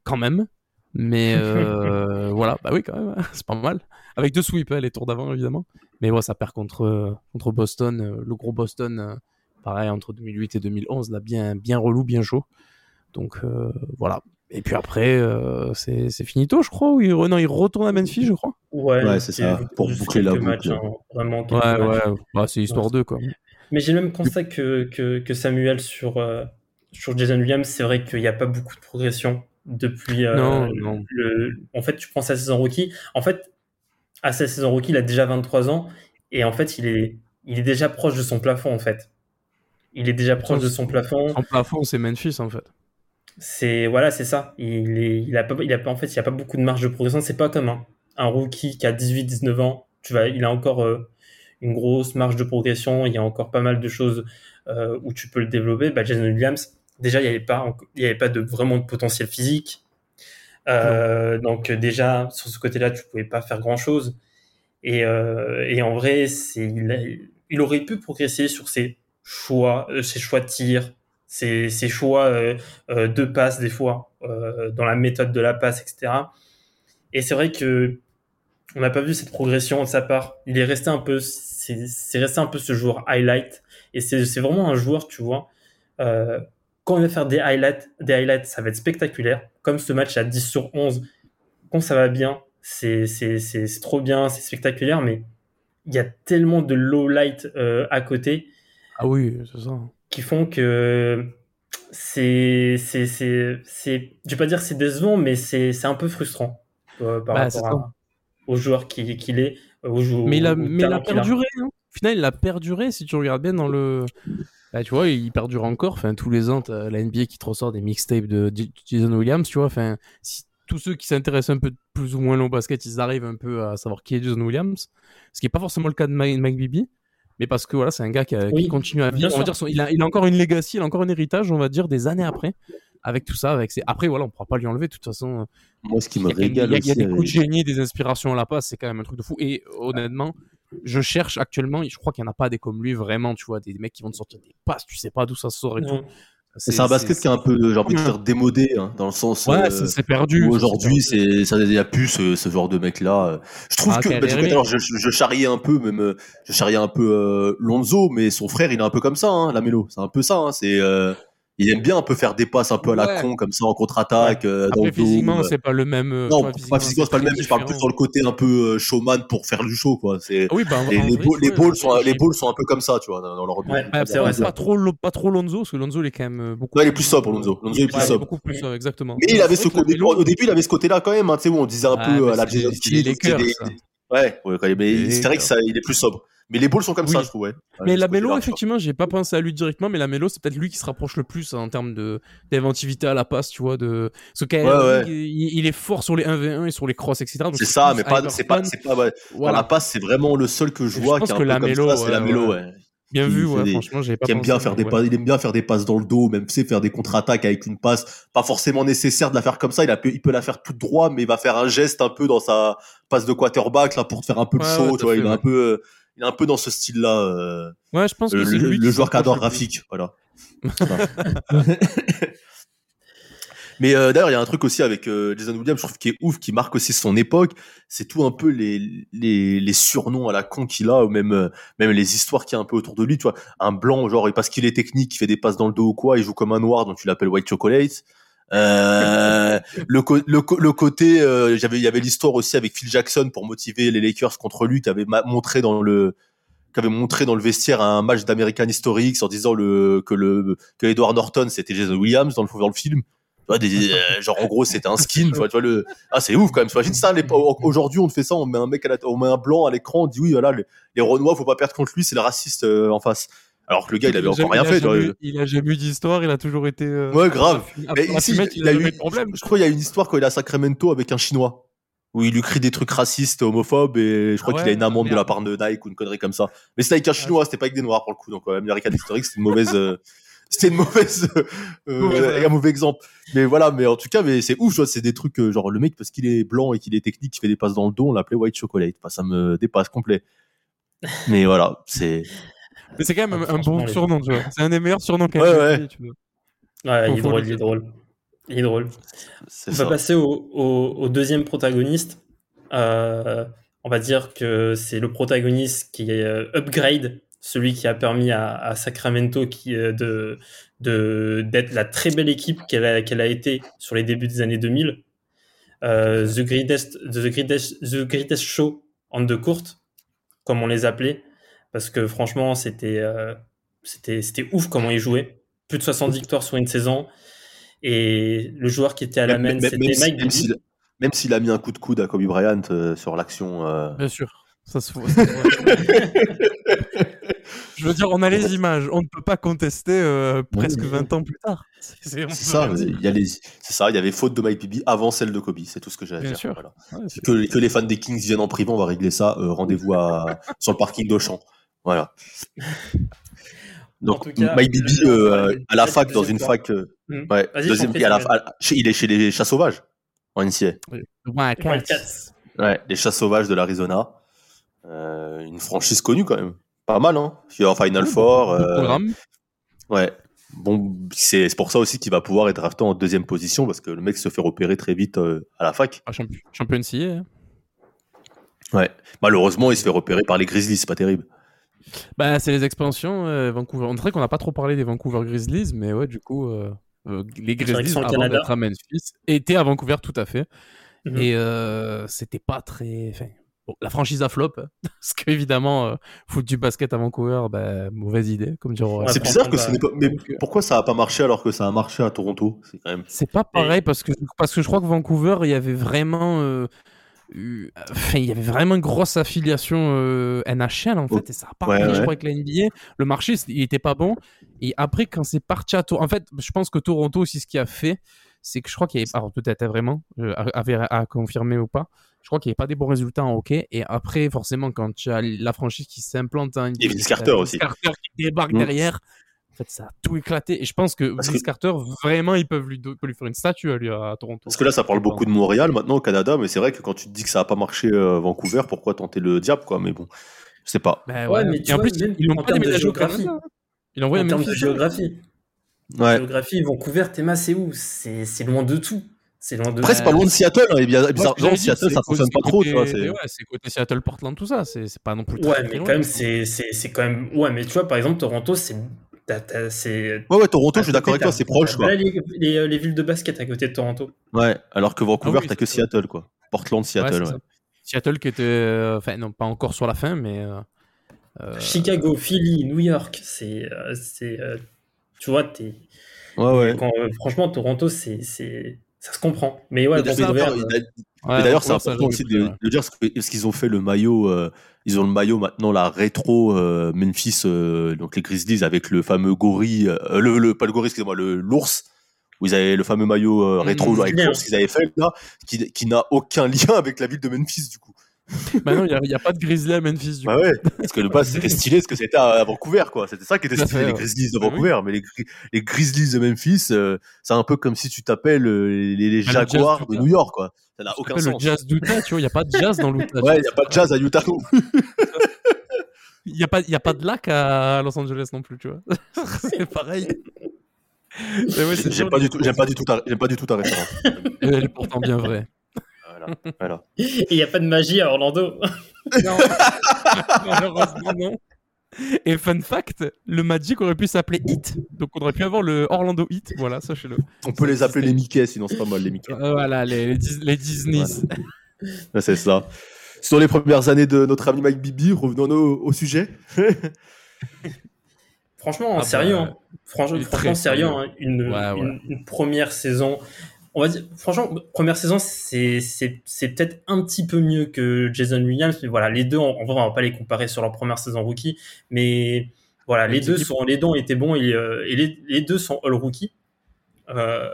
quand même. Mais euh, voilà, bah oui, quand même, c'est pas mal. Avec deux sweeps, hein, les tours d'avant, évidemment. Mais ouais, ça perd contre, euh, contre Boston, euh, le gros Boston, pareil, entre 2008 et 2011, là, bien, bien relou, bien chaud. Donc euh, voilà. Et puis après, euh, c'est c'est finito, je crois. Ou il, non, il retourne à Memphis, je crois. Ouais, Ouais, c'est ça, pour boucler la boucle. hein, vraiment Ouais, matchs. ouais, bah, c'est histoire Ouais. d'eux, quoi. Mais j'ai le même constat que, que, que Samuel sur, euh, sur Jason Williams. C'est vrai qu'il n'y a pas beaucoup de progression depuis. euh, Non, non. le- en fait, tu prends sa saison rookie. En fait, à sa saison rookie, il a déjà 23 ans. Et en fait, il est, il est déjà proche de son plafond, en fait. Il est déjà proche de son plafond. En plafond, c'est Memphis, en fait. C'est voilà, c'est ça. Il est, il a pas, il a pas, en fait, il y a pas beaucoup de marge de progression. C'est pas comme un, un rookie qui a 18-19 ans. Tu vas, il a encore euh, une grosse marge de progression. Il y a encore pas mal de choses euh, où tu peux le développer. Bah, Jason Williams, déjà, il n'y avait pas, enc- il y avait pas de vraiment de potentiel physique. Euh, donc déjà sur ce côté-là, tu pouvais pas faire grand-chose. Et, euh, et en vrai, il a- il aurait pu progresser sur ses choix, euh, ses choix de tir, ses, ses choix euh, de passe des fois, dans la méthode de la passe, etc. Et c'est vrai que on n'a pas vu cette progression de sa part. Il est resté un peu, c'est resté un peu ce joueur highlight. Et c'est vraiment un joueur, tu vois. Quand il va faire des highlights, des highlights, ça va être spectaculaire. Comme ce match à 10 sur 11, quand ça va bien, c'est c'est- c'est- c'est trop bien, c'est spectaculaire, mais il y a tellement de low light euh, à côté Ah oui, c'est ça. qui font que c'est c'est c'est c'est je vais pas dire c'est décevant mais c'est c'est un peu frustrant euh, par Bah, rapport à- au joueur qui qu'il est au Mais il a, au mais il a perduré. hein. Au final, il a perduré. Si tu regardes bien dans le. Bah, tu vois, il perdure encore. Enfin, tous les ans, t'as la NBA qui te ressort des mixtapes de Jason Williams. Tu vois, enfin, si tous ceux qui s'intéressent un peu plus ou moins au basket, ils arrivent un peu à savoir qui est Jason Williams. Ce qui est pas forcément le cas de Mike, Mike Bibby. Mais parce que voilà, c'est un gars qui, a- qui Oui, continue à vivre. On va dire son- il, a, il a encore une legacy, il a encore un héritage, on va dire, des années après. Avec tout ça, avec ses... après voilà, on pourra pas lui enlever. De toute façon, Moi, ce qui me régale il y a- il y a aussi des coups de génie, des inspirations à la passe, c'est quand même un truc de fou. Et honnêtement, je cherche actuellement, je crois qu'il n'y en a pas des comme lui vraiment, tu vois, des, des mecs qui vont te sortir des passes, tu sais pas d'où ça sort et tout. C'est un basket qui est un peu, j'ai envie de Ouais. dire, démodé, hein, dans le sens. Ouais, euh, c'est- perdu. où Aujourd'hui, c'est il n'y a plus ce, ce genre de mec-là. Je trouve Ah, que, bah, je, je, je charriais un peu, même, je charriais un peu euh, Lonzo, mais son frère, il est un peu comme ça, hein, la mélo. C'est un peu ça. Hein, c'est, euh, il aime bien un peu faire des passes un peu à la Ouais. con, comme ça, en contre-attaque, euh, dans Après, physiquement, euh. c'est pas le même. euh, Non, pas physiquement, c'est pas le même. Je parle plus sur le côté un peu euh, showman pour faire du show, quoi. C'est Ah oui, bah, les, les, vrai, balls- les sont, les balls sont un peu comme ça, tu vois, dans dans leur Ouais, Ouais, c'est vrai, pas, c'est pas trop, pas trop Lonzo, parce que Lonzo, il est quand même euh, beaucoup. Ouais, il est plus sobre, Lonzo. Lonzo, il est plus Ouais, sobre. beaucoup plus, euh, exactement. Mais il avait ce côté, au début, il avait ce côté-là quand même, hein, tu sais, où on disait un peu à la Jason Kidd. Ouais, ouais, mais c'est vrai que ça, il est plus sobre. Mais les balls sont comme ça, je trouve, ouais. Mais la côté-là, effectivement, j'ai pas pensé à lui directement, mais la Mélo, c'est peut-être lui qui se rapproche le plus hein, en termes de d'inventivité à la passe, tu vois. De... Parce que Ouais, ouais. Il, il est fort sur les 1v1 et sur les crosses, etc. C'est ça, mais pas, c'est pas, c'est pas, ouais. Voilà. la passe, c'est vraiment le seul que je Et je vois pense qui est un que peu la comme mélo, ça, c'est la mélo, ouais. Bien vu, ouais, des- franchement, j'avais pas Qui aime bien faire des passes, il aime bien faire des passes dans le dos, même, tu sais, faire des contre-attaques avec une passe, pas forcément nécessaire de la faire comme ça, il, a, il peut la faire toute droit, mais il va faire un geste un peu dans sa passe de quarterback, là, pour te faire un peu le Ouais, show, ouais, tu tout vois, il est un peu, euh, il est un peu dans ce style-là, euh, Ouais, je pense que le, c'est le- le joueur qu'adore. Rafik, voilà. Voilà. Mais euh, d'ailleurs, il y a un truc aussi avec euh, Jason Williams, je trouve qui est ouf, qui marque aussi son époque. C'est tout un peu les, les, les surnoms à la con qu'il a, ou même, euh, même les histoires qu'il y a un peu autour de lui. Tu vois, un blanc, genre, et parce qu'il est technique, il fait des passes dans le dos ou quoi, il joue comme un noir, donc tu l'appelles White Chocolate. Euh, le, le, le côté, euh, j'avais, il y avait l'histoire aussi avec Phil Jackson pour motiver les Lakers contre lui, qui avait montré dans le, qui avait montré dans le vestiaire un match d'American Historics en disant le, que le, que Edward Norton c'était Jason Williams dans le, dans le film. Des, euh, genre en gros c'était un skin, tu vois, tu vois le, ah c'est ouf quand même. T'imagines ça, aujourd'hui on fait ça, on met un mec à la, on met un blanc à l'écran, on dit oui voilà les, les Renois faut pas perdre contre lui, c'est le raciste euh, en face. Alors que le gars il avait encore jamais- rien il fait. Il a jamais eu d'histoire, il a toujours été. euh, Ouais, grave. à- Mais ici, il a eu, problème. je crois qu'il y a une histoire quand il est à Sacramento avec un Chinois où il lui crie des trucs racistes, homophobes et je crois Ah qu'il a une amende de la part de Nike ou une connerie comme ça. Mais c'était avec un Chinois, c'était pas avec des Noirs pour le coup. Donc euh, American Historic, c'était une mauvaise, euh, c'était une mauvaise, euh, ouais. un mauvais exemple. Mais voilà, mais en tout cas, mais c'est ouf, c'est des trucs euh, genre le mec parce qu'il est blanc et qu'il est technique, il fait des passes dans le dos, on l'appelait White Chocolate. Enfin, ça me dépasse complet. Mais voilà, c'est Mais c'est quand même Ah, un- bon les- surnom, tu vois. C'est un des meilleurs surnoms qu'a Ouais, ouais. tu vois. Ouais, il est drôle, le il est drôle. Il est drôle. On va passer au, au- au deuxième protagoniste. Euh, on va dire que c'est le protagoniste qui est euh, upgrade, celui qui a permis à, à Sacramento qui, euh, de d'être la très belle équipe qu'elle a, qu'elle a été sur les débuts des années 2000. Euh, the, greatest, the, greatest, the Greatest Show on the court, comme on les appelait, parce que franchement, c'était euh, c'était c'était ouf comment ils jouaient. Plus de 60 victoires sur une saison. Et le joueur qui était à la main, Même- c'était Mike même Bibby. s'il- même s'il a mis un coup de coude à Kobe Bryant euh, sur l'action. euh, Bien sûr. Ça se voit. Je veux dire, on a les images. On ne peut pas contester euh, presque 20 ans plus tard. C'est ça, il y a les, c'est ça, il y avait faute de Mike Bibby avant celle de Kobe, c'est tout ce que j'ai à Bien dire. sûr. voilà. Ouais, c'est- Que, que les fans des Kings viennent en privé, on va régler ça. euh, rendez-vous à, sur le parking d'Auchan. Voilà. Donc, cas, Mike je- euh, à la fac, dans une fac, euh, ouais, deuxième, à la, à- chez- il est chez les chats sauvages, en NCA. Ouais, les chats sauvages de l'Arizona. Euh, une franchise connue quand même. pas mal, hein. Il est en Final Four. Bon euh, programme. Ouais. Bon, c'est pour ça aussi qu'il va pouvoir être drafté en deuxième position parce que le mec se fait repérer très vite euh, à la fac. Ah, champion, NCAA, hein. Ouais. Malheureusement, il se fait repérer par les Grizzlies, c'est pas terrible. Bah, c'est les expansions euh, Vancouver. On dirait qu'on n'a pas trop parlé des Vancouver Grizzlies, mais ouais, du coup, euh, euh, les Grizzlies, sont au avant Canada. d'être à Memphis, étaient à Vancouver tout à fait. Mhm. Et euh, c'était pas très. enfin, bon, la franchise a flop, hein. parce qu'évidemment, euh, foutre du basket à Vancouver, bah, mauvaise idée, comme dire. Ouais, c'est bizarre que ce n'est pas. Mais pourquoi ça a pas marché alors que ça a marché à Toronto? C'est quand même. C'est pas pareil parce que, parce que je crois que Vancouver, il y avait vraiment. Euh, il y avait vraiment une grosse affiliation euh, NHL en fait, et ça a pas Ouais, marché, je ouais. crois, avec la NBA. Le marché, il était pas bon. Et après, quand c'est parti à Toronto, en fait, je pense que Toronto aussi, ce qui a fait, c'est que je crois qu'il y avait, alors peut-être vraiment, euh, à, à- à confirmer ou pas, je crois qu'il n'y avait pas des bons résultats en hockey. Et après, forcément, quand tu as la franchise qui s'implante en NBA, Et Vince t'as Carter aussi. Carter qui débarque Mm. derrière. Fait, ça a tout éclaté. Et je pense que Vince que- Carter, vraiment, ils peuvent lui, lui faire une statue à lui à Toronto. Parce que là, ça parle beaucoup de Montréal maintenant au Canada, mais c'est vrai que quand tu te dis que ça a pas marché euh, Vancouver, pourquoi tenter le diable, quoi? Mais bon, je sais pas. Bah Ouais, mais tu Et en vois, plus, même ils n'ont pas déménagé au géographie. Canada. Ils envoient en un termes de géographie. Ouais. Géographie, Vancouver, Théma, c'est où? C'est loin de tout. C'est loin de Après, c'est pas loin de Seattle. Hein, et bien, Ouais, bizarre, ce que j'allais Seattle, ça fonctionne pas trop, tu vois. côté- c'est- Ouais, côté Seattle, Portland, tout ça. C'est pas non plus très, Ouais, très mais loin. quand même, c'est quand même. Ouais, mais tu vois, par exemple, Toronto, c'est. Ouais, ouais, Toronto, je suis d'accord avec toi, c'est proche, quoi. là les, les, les villes de basket à côté de Toronto. Ouais, alors que Vancouver, Ah oui, t'as que. Seattle, quoi. Portland, Seattle, ouais. Seattle qui était. euh, Enfin, non, pas encore sur la fin, mais. euh, euh, Chicago, Philly, New York, c'est. euh, c'est euh, tu vois, t'es. Ouais, ouais. quand, euh, franchement, Toronto, c'est. Ça se comprend. Mais ouais, d'ailleurs, euh, c'est important aussi de, de dire ce qu'ils ont fait le maillot. euh, ils ont le maillot maintenant, la rétro euh, Memphis, euh, donc les Grizzlies avec le fameux gorille, euh, le, le- pas le gorille, excusez-moi, le l'ours. Où ils avaient le fameux maillot euh, rétro Mmh, avec l'ours qu'ils avaient fait là, qui, qui n'a aucun lien avec la ville de Memphis du coup. Bah non, il n'y a, pas de Grizzly à Memphis, du Bah coup. ouais, parce que le bas c'était stylé, ce que c'était à Vancouver quoi. C'était ça qui était stylé les. Grizzlies de Ah oui. Vancouver, mais les, les Grizzlies de Memphis, euh, c'est un peu comme si tu t'appelles euh, les, les Bah, Jaguars de. New York quoi. Ça n'a aucun sens. le jazz d'Utah, tu vois, il n'y a pas de jazz dans l'Utah. Ouais, il n'y a pas de jazz à Utah non. Il n'y a, pas- y a pas de lac à Los Angeles non plus, tu vois. c'est pareil. Ouais, J'aime pas, du tout- pas du tout ta référence. Elle est pourtant bien vraie. Voilà, il n'y a pas de magie à Orlando. Non. Malheureusement, non. Et fun fact, le Magic aurait pu s'appeler Hit. Donc on aurait pu avoir le Orlando Hit. Voilà, sachez-le. On peut les appeler les Mickey, sinon c'est pas mal les Mickey. Euh, voilà, les, les, Dis- les Disney. C'est ça. Sur les premières années de notre ami Mike Bibi, revenons au, au sujet. Franchement, Ah bah, sérieux. hein. Franchement, sérieux. sérieux. hein. Une, Ouais, ouais. une- une première saison. On va dire, franchement, première saison, c'est peut-être un petit peu mieux que Jason Williams. Mais voilà, les deux, vrai, on va pas les comparer sur leur première saison rookie. Mais voilà, les deux, sont, les deux ont été bons et, euh, et les, les deux sont all rookie. Euh,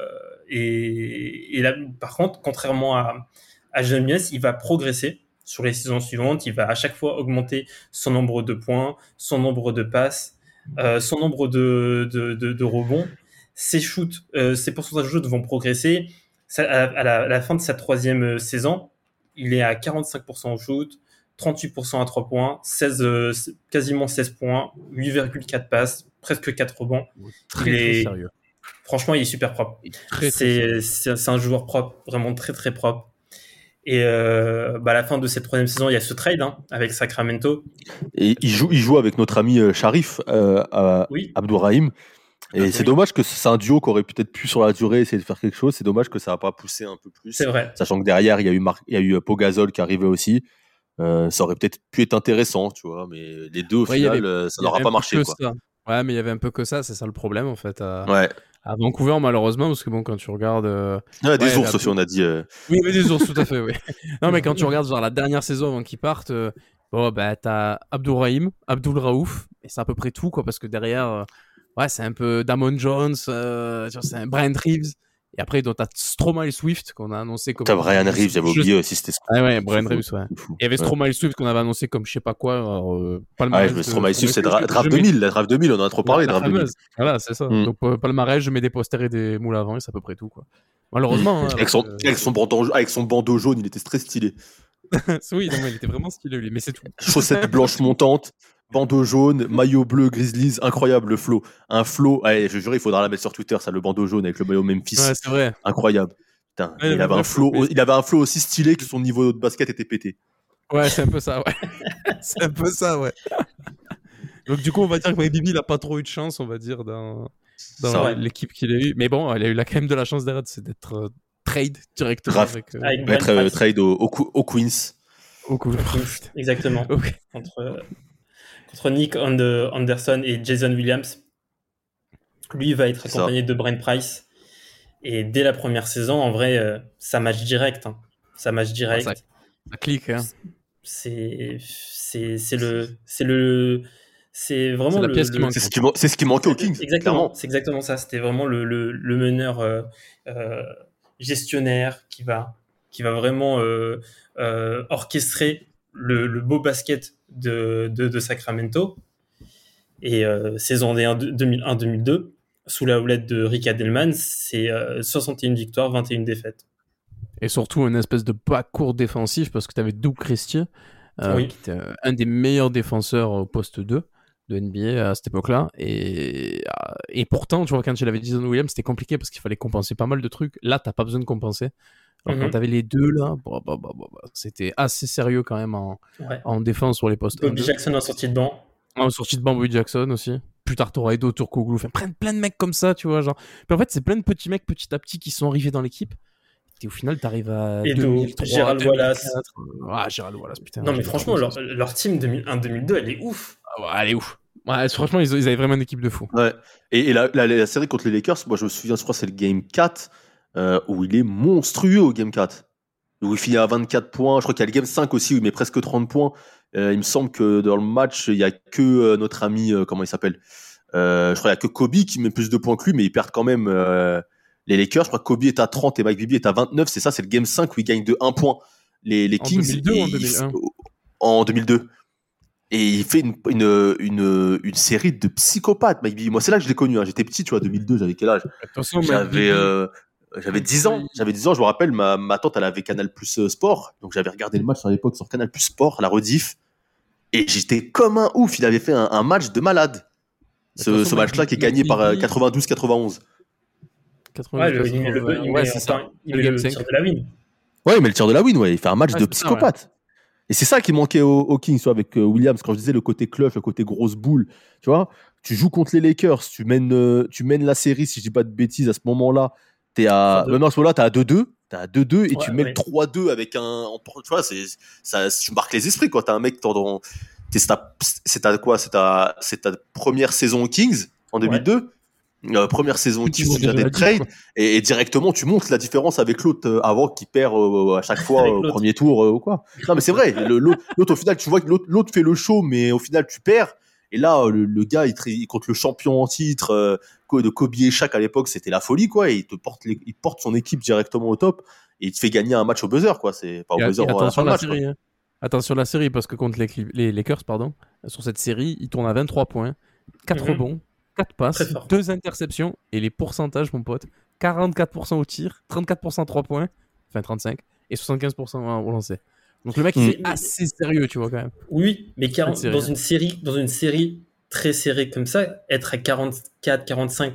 et, et là, par contre, contrairement à, à Jason Williams, il va progresser sur les saisons suivantes. Il va à chaque fois augmenter son nombre de points, son nombre de passes, euh, son nombre de, de, de, de rebonds. Ses shoots, euh, ses pourcentages de shoots vont progresser. Ça, à, à la, à la fin de sa troisième euh, saison, il est à 45% au shoot, 38% à 3 points, 16, euh, quasiment 16 points, 8,4 passes, presque 4 rebonds. Très, Il très est- sérieux. Franchement, il est super propre. C'est un joueur propre, vraiment très très propre. Et euh, bah, à la fin de cette troisième saison, il y a ce trade hein, avec Sacramento. Et il joue, il joue avec notre ami Sharif euh, Oui, Abdourahim. Et c'est dommage que c'est un duo qui aurait peut-être pu sur la durée essayer de faire quelque chose. C'est dommage que ça n'a pas poussé un peu plus. c'est vrai. Sachant que derrière, il y a eu, Mar- il y a eu euh, Pogazol qui arrivait aussi. Euh, ça aurait peut-être pu être intéressant, tu vois. Mais les deux, au Ouais, final, avait- euh, ça Il y n'aura avait pas un peu marché. que Quoi. ça. Ouais, mais il y avait un peu que ça, c'est ça le problème en fait. À, Ouais. à Vancouver, malheureusement, parce que bon, quand tu regardes. euh, Il y a des Ouais, ours aussi, on a dit. euh. Oui, mais des ours, tout à fait, oui. Non, mais quand tu regardes genre la dernière saison avant qu'ils partent, euh, bon, bah, t'as Abdourahim, Abdul Raouf, et c'est à peu près tout, quoi, parce que derrière, euh, ouais, c'est un peu Damon Jones, euh, c'est un Brian Reeves, et après, donc, t'as Stromae Swift, qu'on a annoncé comme. T'as Brian Reeves, j'avais Je- oublié aussi. C'était Ah ouais, Brian. Reeves, ouais. Il y avait Ouais. Stromae Swift qu'on avait annoncé comme je sais pas quoi. Alors, euh, Ah ouais, Stromae Swift, c'est dra- draft je mets- 2000. La draft 2000, on en a trop parlé, draft 2000. fameuse. Voilà, c'est ça. Mm. Donc, euh, palmarès, je mets des posters et des moules avant, et c'est à peu près tout, quoi. Malheureusement. hein, Avec son, euh, avec, son bandeau, avec son bandeau jaune, il était très stylé. oui, non, il était vraiment stylé, lui, mais c'est tout. Chaussettes blanches montantes, bandeau jaune, maillot bleu, Grizzlies, incroyable le flow. Un flow, allez, je jure, il faudra la mettre sur Twitter, ça, le bandeau jaune avec le maillot Memphis. Ouais, c'est vrai. Incroyable. Putain, Ouais, il, avait un flow, mais- il avait un flow aussi stylé que son niveau de basket était pété. Ouais, c'est un peu ça, ouais. c'est un peu ça, ouais. Donc, du coup, on va dire que Bibi, il a pas trop eu de chance, on va dire, dans, l'équipe qu'il a eu. Mais bon, il a eu la- quand même de la chance derrière, c'est d'être euh, trade directement avec. euh, Avec euh, trade au, au, au Queens. au coup. Exactement. Ok. Contre, euh, contre Nick And- Anderson et Jason Williams. Lui va être ça. accompagné de Brent Price. Et dès la première saison, en vrai, euh, ça match direct. hein. Ça match direct. Ça- Ça clique, hein. C'est c'est c'est le c'est le c'est vraiment C'est la le, pièce qui le- manque. C'est ce qui, man- c'est ce qui manquait aux Kings. Exactement, c'est exactement ça. C'était vraiment le, le, le meneur euh, euh, gestionnaire qui va, qui va vraiment euh, euh, orchestrer le, le beau basket de, de, de Sacramento. Et euh, saison 2001-2002, sous la houlette de Rick Adelman, c'est euh, 61 victoires, 21 défaites. Et surtout, une espèce de court défensif, parce que tu avais Doug Christie, euh, Oui. qui était euh, un des meilleurs défenseurs au poste 2 de NBA à cette époque-là. Et, euh, et pourtant, tu vois, quand il avait Jason Williams, c'était compliqué parce qu'il fallait compenser pas mal de trucs. Là, t'as pas besoin de compenser. Alors, quand t'avais les deux là, bah, bah, bah, bah, bah, c'était assez sérieux quand même en, Ouais. en défense sur les postes. Bobby. Jackson en sortie de banc. En sortie de Bamboo Jackson aussi. Plus tard, t'auras Edo Turkoglu. Enfin, plein, plein de mecs comme ça, tu vois. Genre. Puis en fait, c'est plein de petits mecs petit à petit qui sont arrivés dans l'équipe. Et au final, t'arrives à. Edo, 2003, Gérald 2004. Wallace. Ah, Gérald Wallace, putain. Non, mais franchement, leur, leur team 2001-2002, elle est ouf. Ah ouais, elle est ouf. Ouais, franchement, ils, ils avaient vraiment une équipe de fou. Ouais. Et, et la, la- la série contre les Lakers, moi je me souviens, je crois que c'est le game 4, euh, où il est monstrueux au game 4. Où il finit à 24 points. Je crois qu'il y a le game 5 aussi, où il met presque 30 points. Euh, il me semble que dans le match, il y a que euh, notre ami, euh, comment il s'appelle Euh, Je crois qu'il y a que Kobe qui met plus de points que lui, mais ils perdent quand même les Lakers. Je crois que Kobe est à 30 et Mike Bibby est à 29. C'est ça, c'est le game 5 où il gagne de 1 point. Les, les En Kings. 2002 ou en et il- 2001? En 2002. Et il fait une, une, une, une série de psychopathes, Mike Bibby. Moi, c'est là que je l'ai connu. hein. J'étais petit, tu vois, 2002, j'avais quel âge? Mike J'avais euh, j'avais 10 ans. J'avais 10 ans, je me rappelle, ma, ma tante, elle avait Canal Plus euh, Sport. Donc j'avais regardé le match à l'époque sur Canal Plus Sport, la rediff. Et j'étais comme un ouf. Il avait fait un, un match de malade. De Ce, match-là qui est gagné par euh, Bibby- 92-91. 90, Ouais, le, il met le, 80, il ouais, met- c'est ça. attends, il Le met game le 5. tir de la win. Ouais, mais le tir de la win, ouais. Il fait un match de c'est ça, ouais. psychopathe. Et c'est ça qui manquait aux, aux Kings, vois, avec euh, Williams. Quand je disais le côté clutch, le côté grosse boule, tu vois, tu joues contre les Lakers, tu mènes, euh, tu mènes la série, si je dis pas de bêtises, à ce moment-là, t'es à, 3-2. même à ce moment-là, t'es à 2-2, t'es à 2-2 et tu Ouais, mets ouais. le 3-2 avec un, tu vois, c'est, ça, tu marques les esprits, quoi. T'as un mec, dans- c'est ta, c'est ta quoi, c'est ta, c'est ta première saison aux Kings en 2002. Euh, première saison aux Tu Kings, montes tu viens déjà d'être la diff, trade et, et directement tu montes la différence avec l'autre euh, avant qui perd euh, à chaque fois au premier tour euh, ou quoi. Non mais c'est vrai, l'autre l'autre, au final tu vois que l'autre l'autre fait le show mais au final tu perds et là euh, le, le gars il, tra- il contre le champion en titre euh, de Kobe et Shaq à l'époque c'était la folie quoi et il te porte les- il porte son équipe directement au top et il te fait gagner un match au buzzer quoi, c'est pas au Et, buzzer et à la attention match. série. hein. Attention la série parce que contre les, Cli- les Lakers, pardon, sur cette série, il tourne à 23 points, 4 Mhm. rebonds, 4 passes, Très fort. 2 interceptions et les pourcentages, mon pote, 44% au tir, 34% à 3 points, enfin 35 et 75% au lancer. Donc le mec il Mm. est assez sérieux, tu vois quand même. Oui, mais 40 série. dans une série, dans une série très serrée comme ça, être à 44, 45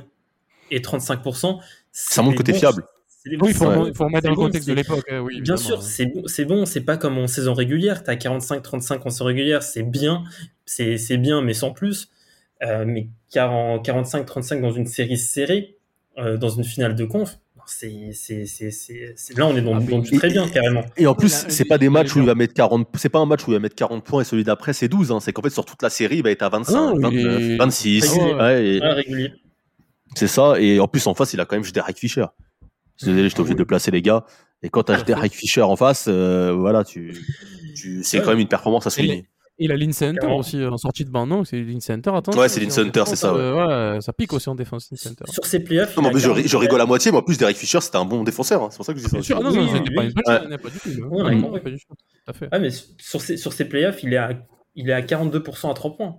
et 35%, Ça montre que t'es fiable. Oui, il faut, Ouais. remettre- faut dans le contexte de l'époque. hein, oui, Bien sûr, c'est bon, c'est bon, pas comme en saison régulière, t'as 45-35 en saison régulière, c'est bien, c'est c'est bien, mais sans plus. Euh, mais 45-35 dans une série serrée, euh, dans une finale de conf, c'est là on est dans, Ah, dans du très bien carrément. Et en plus, c'est pas des matchs où il va mettre 40, c'est pas un match où il va mettre 40 points et celui d'après c'est 12, hein. C'est qu'en fait, sur toute la série, il va être à 25, Ah non, il 29, est- 26. Régulier. Ouais, et- Ouais, régulier. C'est ça, et en plus en face, il a quand même Derek Fisher. Je suis Désolé, j'étais obligé de placer, les gars. Et quand t'as Derek Fisher en face, euh, voilà, tu, tu, c'est Ouais. quand même une performance à souligner. Et la Lynn Center Clairement. aussi en sortie de banc, non C'est Lynn Center, attends. Ouais, c'est Lynn Center, c'est ça, euh, ouais, ça pique aussi en défense, Lynn Center. Sur ces playoffs, Non, mais en il plus, a je, ri- je 40 rigole à moitié, mais en plus, Derek Fisher, c'était un bon défenseur. hein. C'est pour ça que je dis ça. Bien sûr, ah non, non, Oui, pas oui. une punchline, pas du tout. hein. Ouais, Non, ouais. pas du tout. Tout à fait. Ah, mais sur ces, sur ces playoffs, il est à, il est à 42% à 3 points.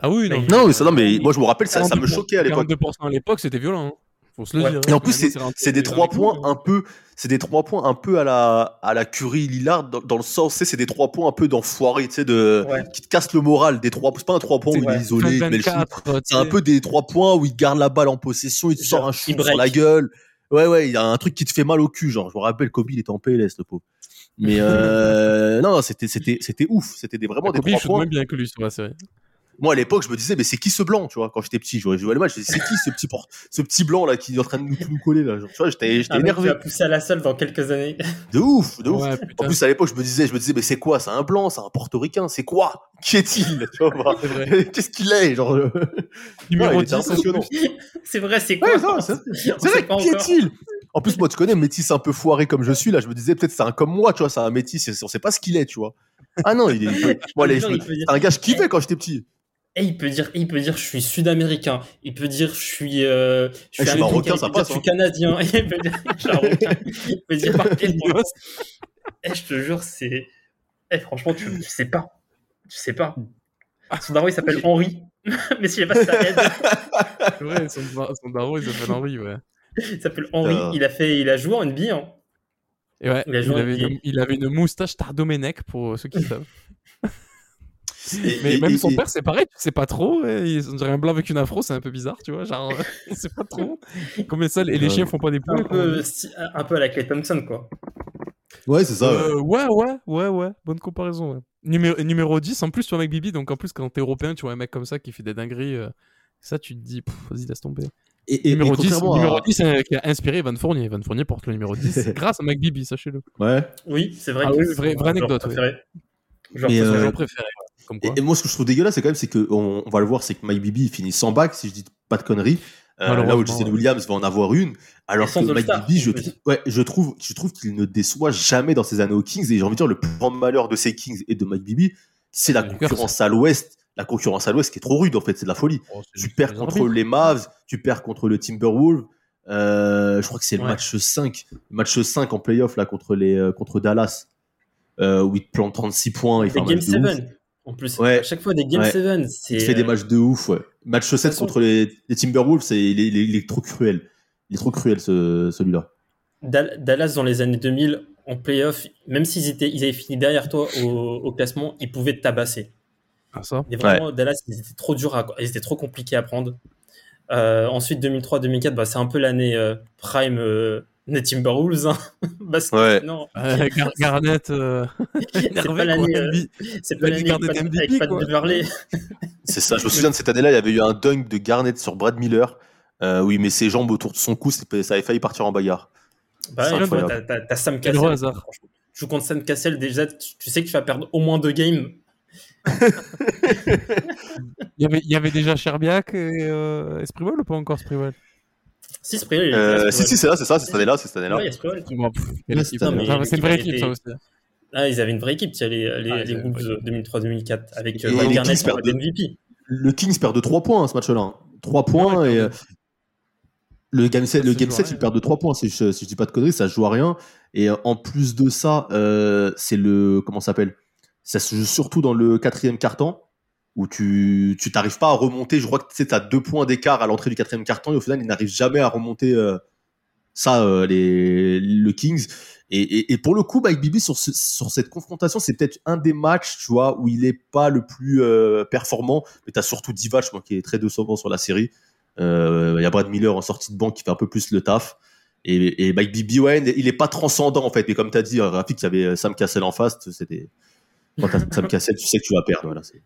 Ah oui, non. Non, mais ça, non, mais moi, je me rappelle, ça, ça me 42%, choquait à l'époque. 42% à l'époque, c'était violent. hein. Faut se le Ouais. dire. Et en hein. plus, c'est Finalement, c'est des trois points un peu, c'est des trois points un peu à la à la Curry Lillard dans, dans le sens, sais, c'est des trois points un peu d'enfoiré, tu sais, de Ouais. qui te cassent le moral. Des trois, c'est pas un trois points C'est où il est isolé, il met le shoot. 24, tu C'est un peu des trois points où il garde la balle en possession, il te sort un shoot sur la gueule. Ouais, ouais, il y a un truc qui te fait mal au cul, genre. Je me rappelle, Kobe, il était en PLS, le pauvre. Mais euh, non, non, c'était, c'était, c'était ouf. C'était des, vraiment des Kobe, trois points. moins bien que lui sur la série. Moi, à l'époque, je me disais, mais c'est qui ce blanc, tu vois, quand j'étais petit, je jouais le match, je me disais, c'est qui ce petit, por- ce petit blanc là qui est en train de nous, coller là, genre, tu vois, j'étais, énervé. va pousser à la salle dans quelques années. De ouf, de ouf. Ouais, En plus, à l'époque, je me disais, je me disais, mais c'est quoi C'est un blanc, c'est un portoricain, c'est quoi Qui est-il Tu vois. Qu'est-ce qu'il est Genre, euh, Numéro ouais, il était 10, impressionnant. c'est vrai, c'est quoi Ouais, c'est- vrai, qui est-il? En plus, moi, tu connais, métis un peu foiré comme je suis, là, je me disais, peut-être c'est un comme moi, tu vois, c'est un métis, on sait pas ce qu'il est, tu vois. Ah non, il est. Moi, les- c'est un gars, je kiffais quand j'étais petit. Et il peut dire, il peut dire, je suis sud-américain. Il peut dire, je suis, euh, je suis, Eh, je suis américain. marocain, Il ça peut dire, passe, je suis hein. canadien. Il peut dire. Il peut par quel temps. Eh, je te jure, c'est. Eh, franchement, tu, tu sais pas. Tu sais pas. Son daron, il s'appelle Henri. Mais je sais pas si ça aide. Vrai, son, son daron, il s'appelle Henri, ouais. Il s'appelle Henri. Il a fait, il a joué en NBA. Hein. Et ouais, avait une, il avait une moustache Tardomenech pour ceux qui savent. Et- Mais et- même et- son et- père, c'est pareil, tu sais pas trop. ouais, il- On dirait un blanc avec une afro, c'est un peu bizarre, tu vois. Genre, on sait pas trop. Combien ça, et les Ouais. chiens font pas des poules. Un peu, sti- un peu à la Clay Thompson, quoi. Ouais, c'est ça. ouais. Euh, ouais, ouais, ouais, ouais, bonne comparaison. Ouais. Numéro, numéro 10, en plus, tu vois, avec Bibi, donc en plus, quand t'es européen, tu vois un mec comme ça qui fait des dingueries, euh, ça, tu te dis, vas-y, laisse tomber. Et, et- numéro et 10, contrairement numéro à- 10 euh, qui a inspiré Van Fournier. Van Fournier porte le numéro 10 grâce à Mike Bibi, sachez-le. Ouais. Oui, c'est vrai. Ah que oui, c'est vraie- vraie anecdote, oui. préféré. Joueur Mais, préféré. Comme quoi. Et, et moi, ce que je trouve dégueulasse, c'est quand même, c'est que on, on va le voir, c'est que Mike Bibi il finit sans bac, si je dis pas de conneries. Euh, là où ouais. Williams va en avoir une, alors Et que Mike Bibi, je, trouve- ouais, je trouve, je trouve qu'il ne déçoit jamais dans ses années aux Kings. Et j'ai envie de dire, le plus grand malheur de ces Kings et de Mike Bibi, c'est la concurrence à l'Ouest. La concurrence à l'Ouest qui est trop rude, en fait, c'est de la folie. Oh, Tu perds contre les Mavs, tu perds contre le Timberwolves. Euh, je crois que c'est le Ouais. match 5. Le match 5 en playoff, là, contre, les, euh, contre Dallas, euh, où il te plante 36 points. Un Game match de ouf. 7. En plus, Ouais. à chaque fois des Game Ouais. 7. C'est. Il fait des euh, matchs de ouf, ouais. Match 7 façon- contre les, les Timberwolves, c'est, il, est, il est- il est trop cruel. Il est trop cruel, ce, celui-là. Dal- Dallas dans les années 2000 en playoff, même s'ils étaient, ils avaient fini derrière toi au, au classement, ils pouvaient te tabasser. Ah, ça? Mais vraiment, Dallas, ils étaient trop durs, à, ils étaient trop compliqués à prendre. Euh, ensuite, 2003-2004, bah, c'est un peu l'année euh, prime euh, des Timberwolves. Hein. Ouais. sinon, Euh, Gar- Garnett, euh, c'est pas l'année, euh, MB. c'est pas l'année l'année avec, Pat- avec. Beverley. C'est ça. Je me souviens de cette année-là, il y avait eu un dunk de Garnett sur Brad Miller, euh, où il met ses jambes autour de son cou, ça avait failli partir en bagarre. Bah, t'as, Sam Quel Cassell. hasard. Tu joues contre Sam Cassell, déjà, tu, tu sais que tu vas perdre au moins deux games. Il y avait, il y avait déjà Sherbiak et euh, Esprivol ou pas encore Esprivol Si, Sprewell, Euh, si, si, c'est là, c'est ça, c'est cette année-là, c'est cette année-là. Ouais, il y a Sprewell. Bon, pff, quelle Ouais, équipe. c'est- mais Ah, C'est une vraie équipe, ça aussi. Ah, ils avaient une vraie équipe, tu sais, les, les, Ah, ils les avaient une Wolves vraie euh, 2003-2004, avec euh, Garnett perdent de- MVP. Le Kings perd de 3 points, hein, ce match-là. 3 points Ouais, et. euh, Le game 7, Ça le se game joue à 7 rien. il perd de 3 points, si je, si je dis pas de conneries, ça se joue à rien. Et euh, en plus de ça, euh, c'est le. Comment ça s'appelle? Ça se joue surtout dans le quatrième quart-temps, où tu tu t'arrives pas à remonter. Je crois que sais, as deux points d'écart à l'entrée du quatrième quart-temps, et au final, ils n'arrivent jamais à remonter euh, ça, euh, les, le Kings. Et, et, pour le coup, Mike Bibi, sur, sur cette confrontation, c'est peut-être un des matchs, tu vois, où il est pas le plus euh, performant, mais tu as surtout Divac, moi, qui est très décevant sur la série. Euh, Il y a Brad Miller en sortie de banque qui fait un peu plus le taf. Et, et Mike Bibi, ouais, il est pas transcendant en fait. Mais comme tu as dit, Rafik, il y avait Sam Cassell en face. C'était quand Sam Cassell, tu sais que tu vas perdre. C'est-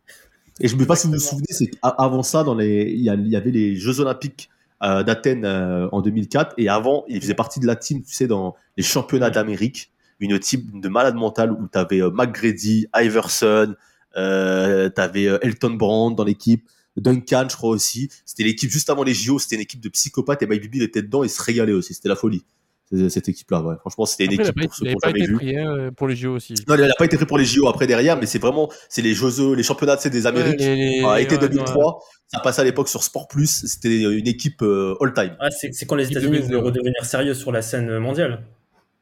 et je me sais pas si vous vous souvenez, c'est qu'avant ça, dans les, il y, avait les Jeux Olympiques euh, d'Athènes euh, en 2004. Et avant, il faisait partie de la team, tu sais, dans les championnats d'Amérique, une team de malade mental où tu avais McGrady, Iverson, euh, tu avais Elton Brand dans l'équipe. Duncan, je crois aussi. C'était l'équipe juste avant les JO. C'était une équipe de psychopathes et il était dedans et se régalait aussi. C'était la folie. C'est- Cette équipe-là, ouais. Franchement, c'était une Après, équipe pour ceux qui jamais vu. pris hein, pour les JO aussi. Non, il n'a pas été pris pour les JO après derrière, mais c'est vraiment, c'est les Jeux, les championnats sais, des Amériques. Ouais, les- été ouais, 2003. Ça passait à l'époque sur Sport Plus. C'était une équipe euh, all-time. Ah, c'est, c'est quand les États-Unis voulaient redevenir sérieux sur la scène mondiale.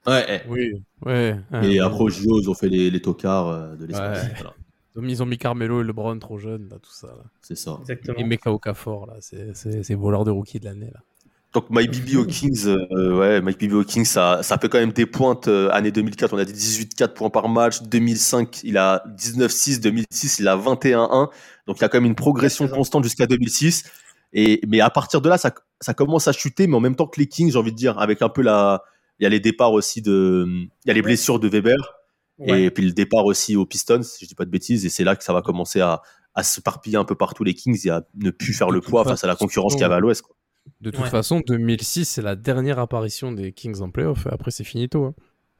Ouais. Oui, ouais. Et ouais. après aux JO, ils ont fait les, les tocards euh, de l'espace. Ouais. Voilà, Ils ont mis- Carmelo et LeBron trop jeunes, là, tout ça. C'est ça. Exactement. Et Meka Okafor, là, c'est- c'est c'est voleur de rookie de l'année. là. Donc Mike Bibi aux Kings, euh, ouais, Mike Bibi aux Kings, ça, ça fait quand même des pointes. euh, année 2004, on a dit 18-4 points par match. 2005, il a 19-6. 2006, il a 21-1. Donc il y a quand même une progression constante jusqu'à 2006. Et mais à partir de là, ça, ça commence à chuter, mais en même temps que les Kings, j'ai envie de dire, avec un peu la, il y a les départs aussi de, il y a les blessures de Weber Ouais. et puis le départ aussi aux Pistons, si je dis pas de bêtises. Et c'est là que ça va commencer à, à se parpiller un peu partout les Kings et à ne plus faire le poids face à la concurrence qu'il y avait à l'Ouest. quoi. De toute Ouais. façon, 2006, c'est la dernière apparition des Kings en playoff. Après, c'est finito. hein.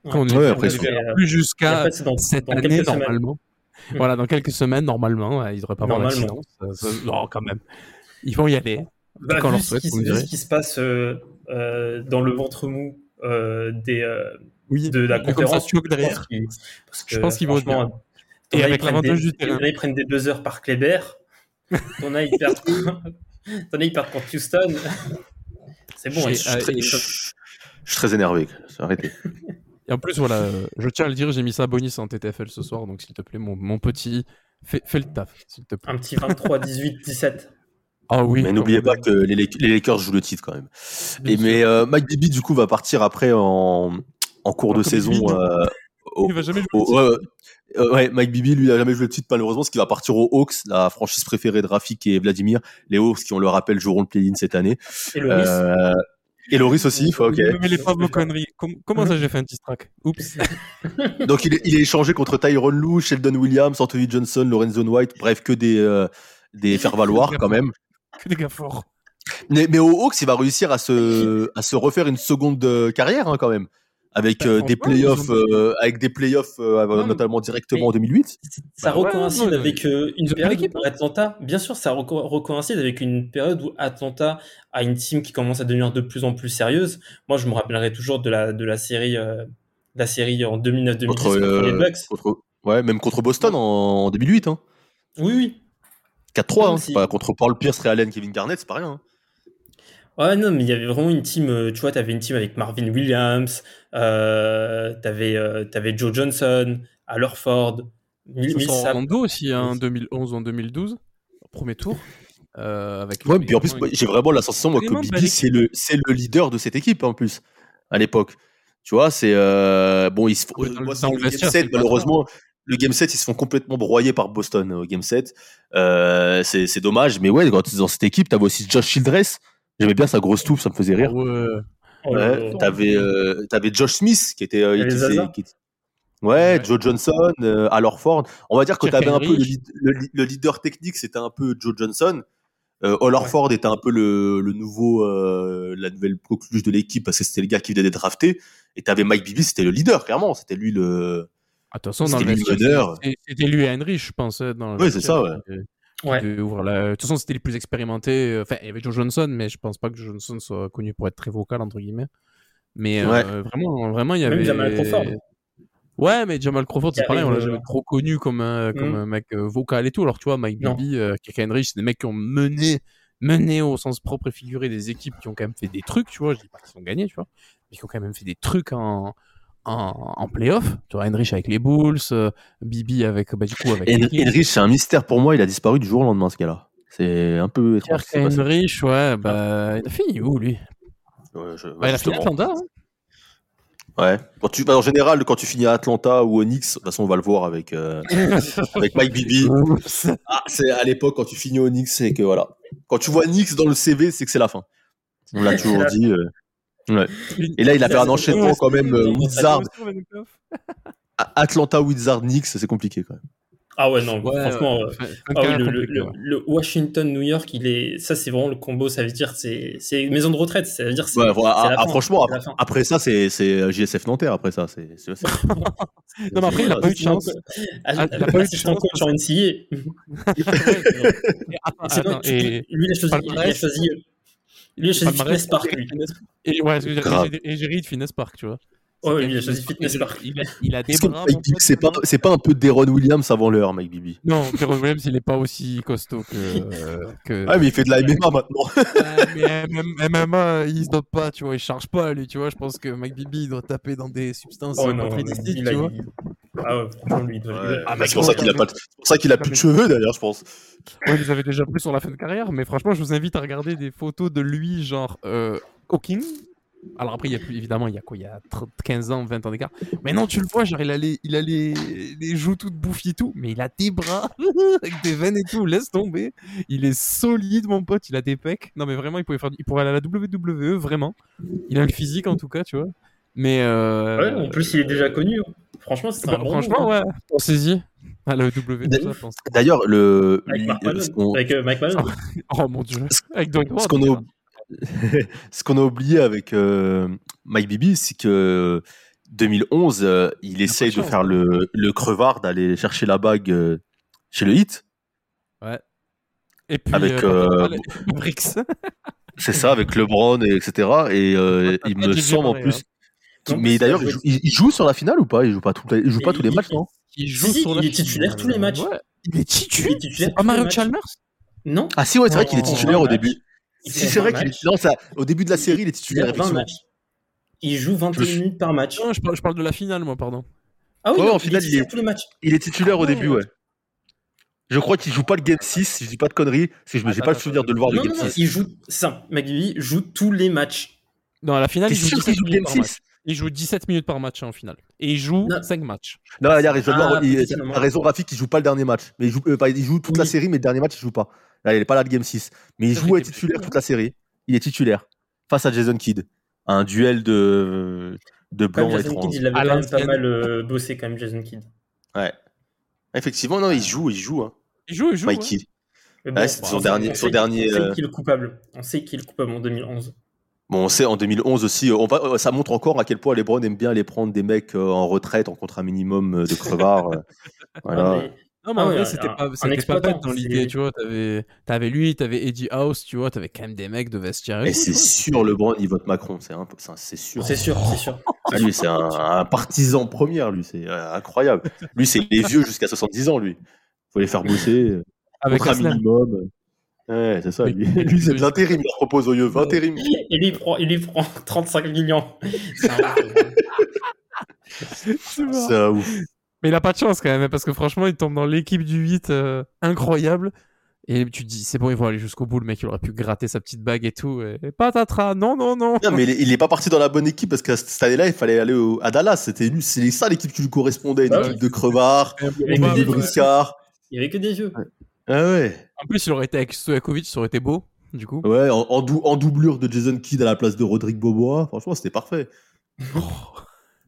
Ouais. Quand on Ouais, on après, plus jusqu'à après, c'est dans, cette dans année, quelques semaines. normalement. Hmm. Voilà, dans quelques semaines, normalement, ils devraient pas avoir. Ça- ça- Non, quand même. Ils vont y aller. Bah, Quand on leur ce souhaite, qui, vu direz. ce qui se passe euh, euh, dans le ventre mou euh, des, euh, Oui, de la ça, conférence, pense derrière. qu'ils- parce que, Je pense qu'ils vont Et avec l'avantage des- du terrain. ils prennent des buzzers par Kleber. T'en as, ils perdent. T'en as, ils perdent contre Houston. C'est bon, euh, Je suis très- et- je je suis très énervé. Arrêtez. Et en plus, voilà, euh, je tiens à le dire, j'ai mis ça bonus en TTFL ce soir, donc s'il te plaît, mon, mon petit, fais, fais le taf, s'il te plaît. un petit 23, 18, 17. Ah oui. mais n'oubliez pas que les, Lak- les Lakers jouent le titre quand même. Bien Et sûr. mais euh, Mike Bibby du coup va partir après en, en cours de Comme saison. Euh, au- Il va jamais jouer au- euh, ouais, Mike Bibby lui il a jamais joué le titre malheureusement, parce qu'il va partir aux Hawks, la franchise préférée de Rafik et Vladimir. Les Hawks qui on le rappelle joueront le play-in cette année. Et le risque. Euh, et Loris aussi, ok. Mêlez pas vos conneries. Com- comment ça, j'ai fait un diss track? Oups. Donc il est, il est échangé contre Tyron Lue, Sheldon Williams, Anthony Johnson, Lorenzo White, bref que des euh, des faire valoir quand même. Que des gars forts. Mais, mais aux Hawks, il va réussir à se à se refaire une seconde euh, carrière hein, quand même, avec Bah, euh, des playoffs, euh, avec des playoffs euh, Non, notamment directement mais- en 2008. Ça Bah ouais, recoïncide ouais, avec euh, une période où Atlanta, bien sûr, ça reco- recoïncide avec une période où Atlanta a une team qui commence à devenir de plus en plus sérieuse. Moi, je me rappellerai toujours de la, de la série, euh, la série en 2009-2010 Contre, contre, les Bucks. contre- ouais, même contre Boston en, en 2008. Hein. Oui, oui. 4-3, hein, si- contre Paul Pierce, Ray Allen, Kevin Garnett, c'est pas rien. hein. Ouais, non, mais il y avait vraiment une team, euh, tu vois, t'avais une team avec Marvin Williams, euh, t'avais, euh, t'avais Joe Johnson, Al Horford, Mil- Ils sont Millsap. en dos aussi, hein, en Oui. 2011 ou en 2012, au premier tour. euh, avec Ouais, puis en plus, j'ai vraiment la sensation moi, que Bibi, c'est le, c'est le leader de cette équipe en plus, à l'époque. Tu vois, c'est. euh, bon, ils se font- Ouais, dans le- moi, dans sur le le game vestiaire, c'est 7, pas malheureusement, le game 7, ils se font complètement broyer par Boston au game 7. Euh, c'est c'est dommage, mais ouais, quand tu es dans cette équipe, t'avais aussi Josh Childress. J'aimais bien sa grosse touffe, ça me faisait rire. Ah ouais. Ouais, t'avais euh, t'avais Josh Smith qui était, euh, qui qui était- Ouais, Ouais. Joe Johnson, euh, Horford. On va dire que t'avais un peu le, leader technique, c'était un peu Joe Johnson. Euh, était un peu le, le nouveau, euh, la nouvelle coqueluche de l'équipe parce que c'était le gars qui venait d'être drafté. Et t'avais Mike Bibby, c'était le leader, clairement. C'était lui le. Attention, dans le C'était lui Henry, je pense. euh, Dans le Ouais, c'est ça, ouais. Ouais. de ouvrir la- De toute façon, c'était les plus expérimentés. euh, Enfin, il y avait Joe Johnson, mais je pense pas que Joe Johnson soit connu pour être très vocal, entre guillemets. Mais euh, vraiment, vraiment, il y Même avait. Jamal Crawford. Ouais, mais Jamal Crawford, c'est pareil, on l'a jamais trop connu comme un, comme Mm. un mec euh, vocal et tout. Alors, tu vois, Mike. Bibby, euh, Kirk Henry, c'est des mecs qui ont mené, mené au sens propre et figuré des équipes qui ont quand même fait des trucs, tu vois. Je dis pas qu'ils ont gagné, tu vois, mais qui ont quand même fait des trucs en, en, en playoff. Tu vois, Henrich avec les Bulls, euh, Bibi avec, bah, du coup, avec c'est un mystère pour moi. Il a disparu du jour au lendemain, ce gars-là. C'est un peu étrange. Henrich, ouais, bah, il a fini où, lui? Ouais, je- bah, Il a fini. Atlanta, hein. Ouais. Quand tu, bah, en général, quand tu finis à Atlanta ou au Knicks, de toute façon, on va le voir avec, euh, avec Mike Bibby. Ah, c'est à l'époque quand tu finis au Knicks, c'est que voilà. Quand tu vois Knicks dans le CV, c'est que c'est la fin. On l'a toujours dit. euh, ouais. Et là, il a fait un enchaînement quand même. euh, Wizard, Atlanta, Wizard, Knicks, c'est compliqué quand même. Ah ouais, non, Ouais, franchement. ouais, euh, Ah le, Washington-New York, il est, ça c'est vraiment le combo, ça veut dire c'est, c'est maison de retraite, ça veut dire c'est, ah, fin, franchement, après, après ça, c'est c'est JSF Nanterre. Après ça, c'est. Non, mais après, il a pas eu de chance. Ah, Ah, il a pas eu de chance. coach en et- lui, il a choisi, il a Palmarès. choisi, lui, il a choisi Fitness Park, lui. Et ouais, ce que je veux dire, Grave. et Jerry de Finesse Park, tu vois. Lui, il a choisi Fitness Park. Il a, il a des bras. C'est pas, non c'est pas un peu Deron Williams avant l'heure, Mike Bibby Non, Deron Williams, il est pas aussi costaud que. euh, que... Ah, mais il fait de la MMA maintenant. Mais MM MMA, il se dope pas, tu vois, il charge pas, lui, tu vois. Je pense que Mike Bibi, il doit taper dans des substances Oh non, il a- tu vois. Ah ouais, franchement, lui, il doit. Ouais, Ah, bah, mais c'est pour ça qu'il a pas, de- c'est pour ça qu'il a plus de cheveux d'ailleurs, je pense. Ouais, ils avaient déjà pris sur la fin de carrière, mais franchement, je vous invite à regarder des photos de lui, genre, euh, Hawking. Alors après, il y a plus, évidemment, il y a quoi Il y a 30 15 ans, 20 ans d'écart. Mais non, tu le vois, genre, il a les, il a les, les joues toutes bouffies et tout, mais il a des bras avec des veines et tout, laisse tomber. Il est solide, mon pote, il a des pecs. Non, mais vraiment, il pourrait, faire, il pourrait aller à la WWE, vraiment. Il a le physique, en tout cas, tu vois. Mais. Euh... Ouais, en plus, il est déjà connu. hein. Franchement, c'est bah, un bon franchement, move, hein. ouais, pensez-y. À la WWE, D'ailleurs- le. Avec Mark qu'on- Avec euh, Mike. Oh mon dieu. Avec Dwayne ce qu'on a, ce qu'on a oublié avec euh, Mike Bibi, c'est que 2011, euh, il essaye de faire le, le crevard, d'aller chercher la bague chez le Hit. Et puis, Avec, euh, euh. C'est ça, avec LeBron, et etc. Et euh, il me semble en pareil, plus. hein. Mais d'ailleurs, il joue- il- il joue sur la finale ou pas? Il joue pas, tout, il joue pas tous les il- matchs, non? Il joue si, sur il la est titulaire tous les matchs. Ouais. Il est titulaire. est titulaire C'est pas tous les Mario. Chalmers? Non. Ah si, ouais, c'est vrai qu'il est titulaire au début. Si, c'est vrai 20 qu'il est... Non, ça, au début de la série, il est titulaire, a 20 effectivement. matchs. Il joue 21 Je- minutes par match. Non, je parle, je parle de la finale, moi, pardon. Ah oui, Ouais, non, en il finale, est il est- tous les matchs. Il est titulaire au Ah début, ouais. Je crois qu'il joue pas le Game 6, si je dis pas de conneries, parce que je n'ai Attends, pas le souvenir de le voir le Non, Game non, non, 6. il joue. Ça, McGee joue tous les matchs. Non, à la finale, T'es il joue, sûr 17 qu'il joue le minutes Game par match. 6 il joue 17 minutes par match en finale. Et il joue Non. 5 matchs. Non, il a raison, Ah, il- non. raison, Rafik, il joue pas le dernier match. Mais il joue, euh, il joue toute la série, mais le dernier match, il joue pas. Là, il est pas là le Game 6. Mais il joue il était titulaire toute la série. Il est titulaire. Face à Jason Kidd. Un duel de, de blanc et Jason. Kidd, il avait quand même pas mal euh, bossé, quand même, Jason Kidd. Ouais. Effectivement, non, il joue, il joue. Hein. Il joue, il joue. ouais. Mikey. Mais Ouais, c'est son on dernier- son on sait- dernier, On sait euh, qui est le coupable. On sait qui est le coupable en 2011. Bon, on sait en 2011 aussi, euh, on va, euh, ça montre encore à quel point LeBron aime bien aller prendre des mecs euh, en retraite en contrat minimum euh, de crevard. voilà. Ah, mais- Non, mais Ah en ouais, vrai, un- c'était un- pas, un c'était pas exploitant, bête dans l'idée, tu vois. T'avais, t'avais lui, t'avais Eddie House, tu vois, t'avais quand même des mecs de vestiaire. Et c'est sûr, LeBron, il vote Macron, c'est un un- c'est sûr. C'est sûr, c'est sûr. Ah, lui, c'est un, un partisan première, lui, c'est incroyable. Lui, c'est les vieux jusqu'à 70 ans, lui. Faut les faire bosser, Avec Aslan. minimum. Ouais, c'est ça, lui. Lui, c'est de l'intérim, il leur propose au lieu, 20 intérim. Et lui, il prend, il lui prend 35 millions. C'est un- ouf. Mais il a pas de chance quand même, hein, parce que franchement, il tombe dans l'équipe du 8 euh, incroyable. Et tu te dis, c'est bon, ils vont aller jusqu'au bout. Le mec, il aurait pu gratter sa petite bague et tout. Et patatras, non, non, non. Non, mais il est, pas parti dans la bonne équipe parce que cette année-là, il fallait aller au- à Dallas. C'était c'est ça l'équipe qui lui correspondait, une Bah équipe de crevards, une équipe des de briscards. Il y avait que des yeux. Ah ouais. En plus, il aurait été avec Stojakovic, ça aurait été beau, du coup. Ouais, en, en dou- en doublure de Jason Kidd à la place de Rodrigue Bobois. Franchement, c'était parfait.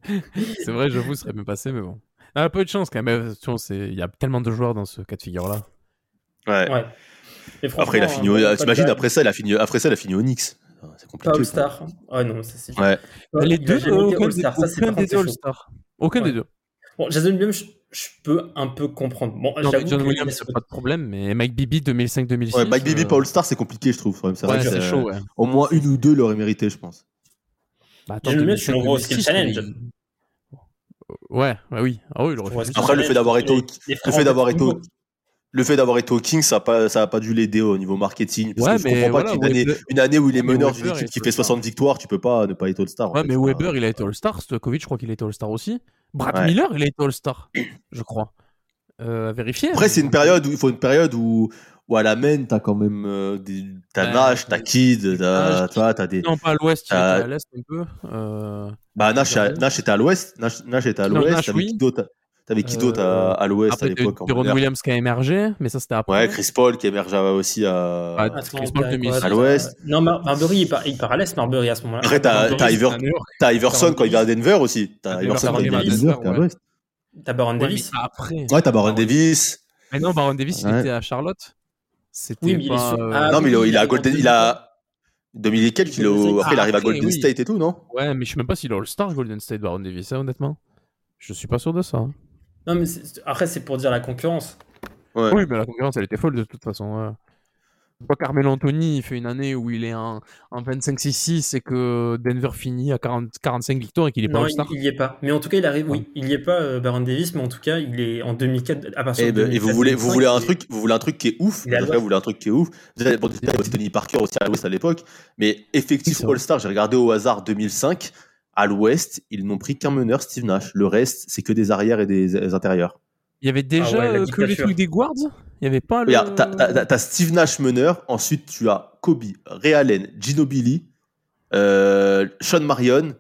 c'est vrai, j'avoue, ça serait mieux passé, mais bon. Ah, peu de chance quand même. Tu vois, c'est- Il y a tellement de joueurs dans ce cas de figure-là. Ouais. Ouais. Et Après, il a fini ah, t'imagines, après ça, il a fini, après ça, il a fini au Knicks. Ah, C'est compliqué. quoi. All-Star. Ah non, ça c'est. Ouais. Ouais, les deux, euh, aucun, All-Star. Ça, c'est aucun Ouais. des deux. Bon, Jason Williams, je, peux un peu comprendre. Bon, Non, mais John que- Williams, c'est pas de problème, mais Mike Bibby 2005-2006. Ouais, Mike Bibby, euh, pas All-Star, c'est compliqué, je trouve. C'est Ouais, c'est- chaud, ouais. Au moins une ou deux l'auraient mérité, je pense. Bah, attends, John Williams, 2005, c'est un gros skill 2006, challenge. il- Ouais, ouais, oui. Ah oui, c'est- Après, le fait d'avoir été au- Les- les Le fait d'avoir été au. Le fait d'avoir été au Kings, ça a pas, ça a pas dû l'aider au niveau marketing. Parce Ouais, que je mais comprends pas voilà, qu'une année, une année où il est meneur d'une équipe qui fait 60 victoires, tu peux pas ne pas être All-Star. en Ouais, fait. mais Weber, il a été All-Star. Stojakovic, je crois qu'il a été All-Star aussi. Brad Ouais. Miller, il a été All-Star, je crois. Euh, à vérifier. Après, c'est une période où il faut une période où, où à la main, t'as quand même euh, des, t'as Ouais. Nash, t'as Kid, t'as, vois, t'as des. Non, pas à l'ouest, il était à l'est un peu. Euh... Bah, Nash, Nash était à l'ouest, Nash, Nash était à l'ouest, Nash, oui. Qui d'autre T'avais qui Euh, d'autre à, à l'ouest à l'époque Deron meneur Williams qui a émergé, mais ça c'était après. Ouais, Chris Paul qui émergeait aussi à. Ah, Attends, Chris Paul on 2006. dirait À l'ouest. Non, Mar- Marbury, il part, il part à l'est, Marbury, à ce moment-là. Après, t'as, Iverson quand il vient à Denver aussi. T'as Ah, Iverson quand il vient à Davis. Denver, est à l'ouest. T'as Baron Davis. après. Ouais, t'as Baron Davis. Mais non, Baron Davis, il était à Charlotte. C'était Oui, mais il est pas. sur- euh, Ah, non, mais il, a- Golden, il a. 2000 et quelques, Ah, après il arrive à après, Golden. State et tout, non? Ouais, mais je sais même pas s'il est All-Star Golden State, Baron Davis, hein, honnêtement. Je suis pas sûr de ça. Non, mais c'est- après, c'est pour dire la concurrence. Ouais. Oui, mais la concurrence, elle était folle de toute façon. ouais. Pas Carmelo Anthony, il fait une année où il est en, en 25-6-6 et que Denver finit à 40 45 victoires et qu'il est pas Non, il, All-Star. il y est pas. Mais en tout cas, il arrive. Oui, il y est pas, euh, Baron Davis, mais en tout cas, il est en 2004. À partir Et, de ben, et vous 2004, voulez, vous voulez un 2005, truc, vous voulez un truc qui est ouf. Vous voulez un truc qui est ouf. Vous avez bon, Tony Parker aussi à l'Ouest à l'époque, mais effectif. All-Star, j'ai regardé au hasard 2005. À l'Ouest, ils n'ont pris qu'un meneur, Steve Nash. Le reste, c'est que des arrières et des, des intérieurs. Il y avait déjà Ah ouais, euh, que les trucs des guards? Il y avait pas le. T'as- Steve Nash meneur. Ensuite, tu as Kobe, Ray Allen, Ginobili, euh, Sean Marion.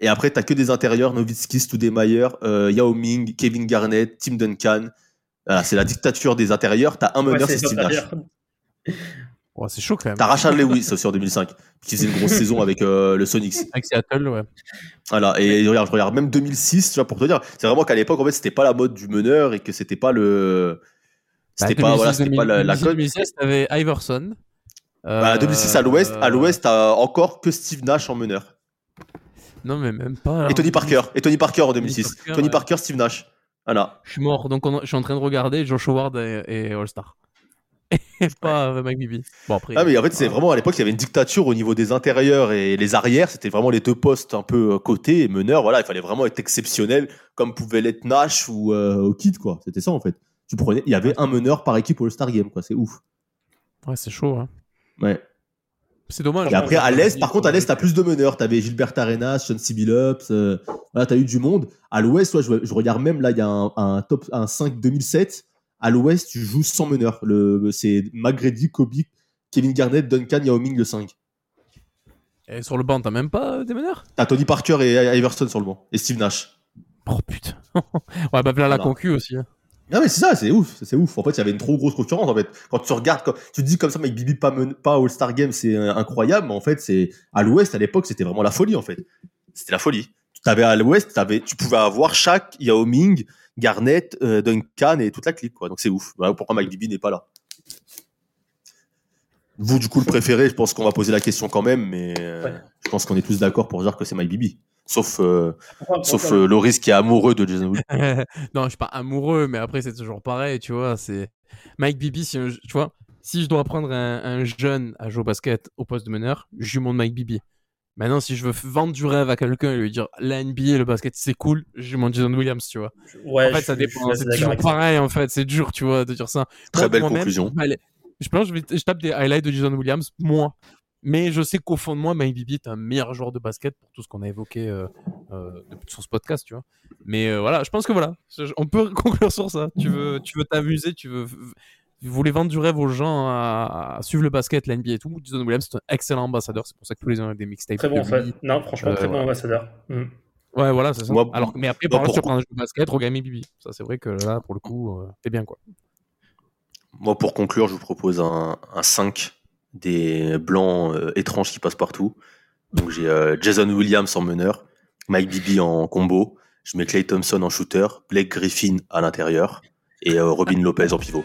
Et après, t'as que des intérieurs, Nowitzki, Studemeyer, euh, Yao Ming, Kevin Garnett, Tim Duncan. Voilà, c'est la dictature des intérieurs. T'as un meneur, c'est Steve Nash. C'est chaud quand même. T'as Rachel Lewis aussi en 2005, qui faisait une grosse saison avec euh, le Sonics. Avec Seattle, ouais. Voilà, et regarde, je regarde même 2006, tu vois, pour te dire, c'est vraiment qu'à l'époque, en fait, c'était pas la mode du meneur et que c'était pas le. C'était Bah, pas, voilà, c'était pas la, la cote. 2016, t'avais Iverson. Bah, Euh, 2006 à l'ouest, à l'ouest, t'as encore que Steve Nash en meneur. Non, mais même pas. Et Tony Parker, et Tony Parker en Tony 2006. Parker, Tony ouais. Parker, Steve Nash. Voilà. Je suis mort, donc on- je suis en train de regarder Josh Howard et, et All-Star. Et pas euh, Mike Bibby. Bon, après. Ah, mais en fait, c'est vraiment à l'époque, il y avait une dictature au niveau des intérieurs et les arrières. C'était vraiment les deux postes un peu euh, côté et meneur. Voilà, il fallait vraiment être exceptionnel, comme pouvait l'être Nash ou euh, Kid, quoi. C'était ça, en fait. Tu prenais, il y avait un meneur par équipe All-Star Game, quoi. C'est ouf. Ouais, c'est chaud. Hein. Ouais. C'est dommage. Et après, à l'Est, par contre, à l'Est, t'as plus de meneurs. T'avais Gilbert Arenas, Sean. Billups. Euh, voilà, t'as eu du monde. À l'Ouest, ouais, je, je regarde même, là, il y a un, un top, un 5 2007. À l'Ouest, tu joues sans meneur. Le, c'est McGrady, Kobe, Kevin Garnett, Duncan, Yao Ming, le 5. Et sur le banc, t'as même pas euh, des meneurs? T'as Tony Parker et Iverson sur le banc. Et Steve Nash. Oh putain. ouais, bah là, la concu aussi. hein. Non, mais c'est ça, c'est ouf. C'est ouf. En fait, il y avait une trop grosse concurrence, en fait. Quand tu regardes, quand tu te dis comme ça, Mike Bibi pas, pas All-Star Game, c'est euh, incroyable. Mais en fait, c'est, à l'Ouest, à l'époque, c'était vraiment la folie, en fait. C'était la folie. T'avais à l'Ouest, t'avais, tu pouvais avoir chaque Yao Ming, Garnett, euh, Duncan et toute la clique, quoi. Donc c'est ouf. Voilà pourquoi Mike Bibi n'est pas là? Vous, du coup, le préféré, je pense qu'on va poser la question quand même, mais euh, Ouais. je pense qu'on est tous d'accord pour dire que c'est Mike Bibi. Sauf, euh, Pourquoi- sauf pourquoi- euh, Loris qui est amoureux de Jason Williams. non, je suis pas amoureux, mais après, c'est toujours pareil, tu vois. C'est Mike Bibi, si, tu vois, si je dois apprendre un, un jeune à jouer au basket au poste de meneur, je lui montre Mike Bibi. Maintenant, si je veux vendre du rêve à quelqu'un et lui dire la NBA, le basket, c'est cool, je lui montre Jason Williams, tu vois. Ouais, en fait, je ça dépend. C'est toujours pareil, en fait. C'est dur, tu vois, de dire ça. Très Moi, belle conclusion. je aller- Je pense que je, vais- je tape des highlights de Jason Williams, moi. Mais je sais qu'au fond de moi, Mike Bibi est un meilleur joueur de basket pour tout ce qu'on a évoqué euh, euh, depuis- sur ce podcast, tu vois. Mais euh, voilà, je pense que voilà, on peut conclure sur ça. Tu veux, tu veux t'amuser, tu veux, vous voulez vendre du rêve aux gens à, à suivre le basket, la NBA et tout. Jason Williams, c'est un excellent ambassadeur. C'est pour ça que tous les ans, il y a des mixtapes. Très bon, de en fait. lui. Non, franchement, Euh, très bon voilà. ambassadeur. Mm. Ouais, voilà, c'est ça. Moi- Alors, mais après, par contre, tu pour- prends un jeu de basket, Mike Bibi. Ça, c'est vrai que là, pour le coup, euh, t'es bien, quoi. Moi, pour conclure, je vous propose un, un 5 des blancs euh, étranges qui passent partout. Donc, j'ai euh, Jason Williams en meneur, Mike Bibi en combo, je mets Clay Thompson en shooter, Blake Griffin à l'intérieur et euh, Robin Lopez en pivot.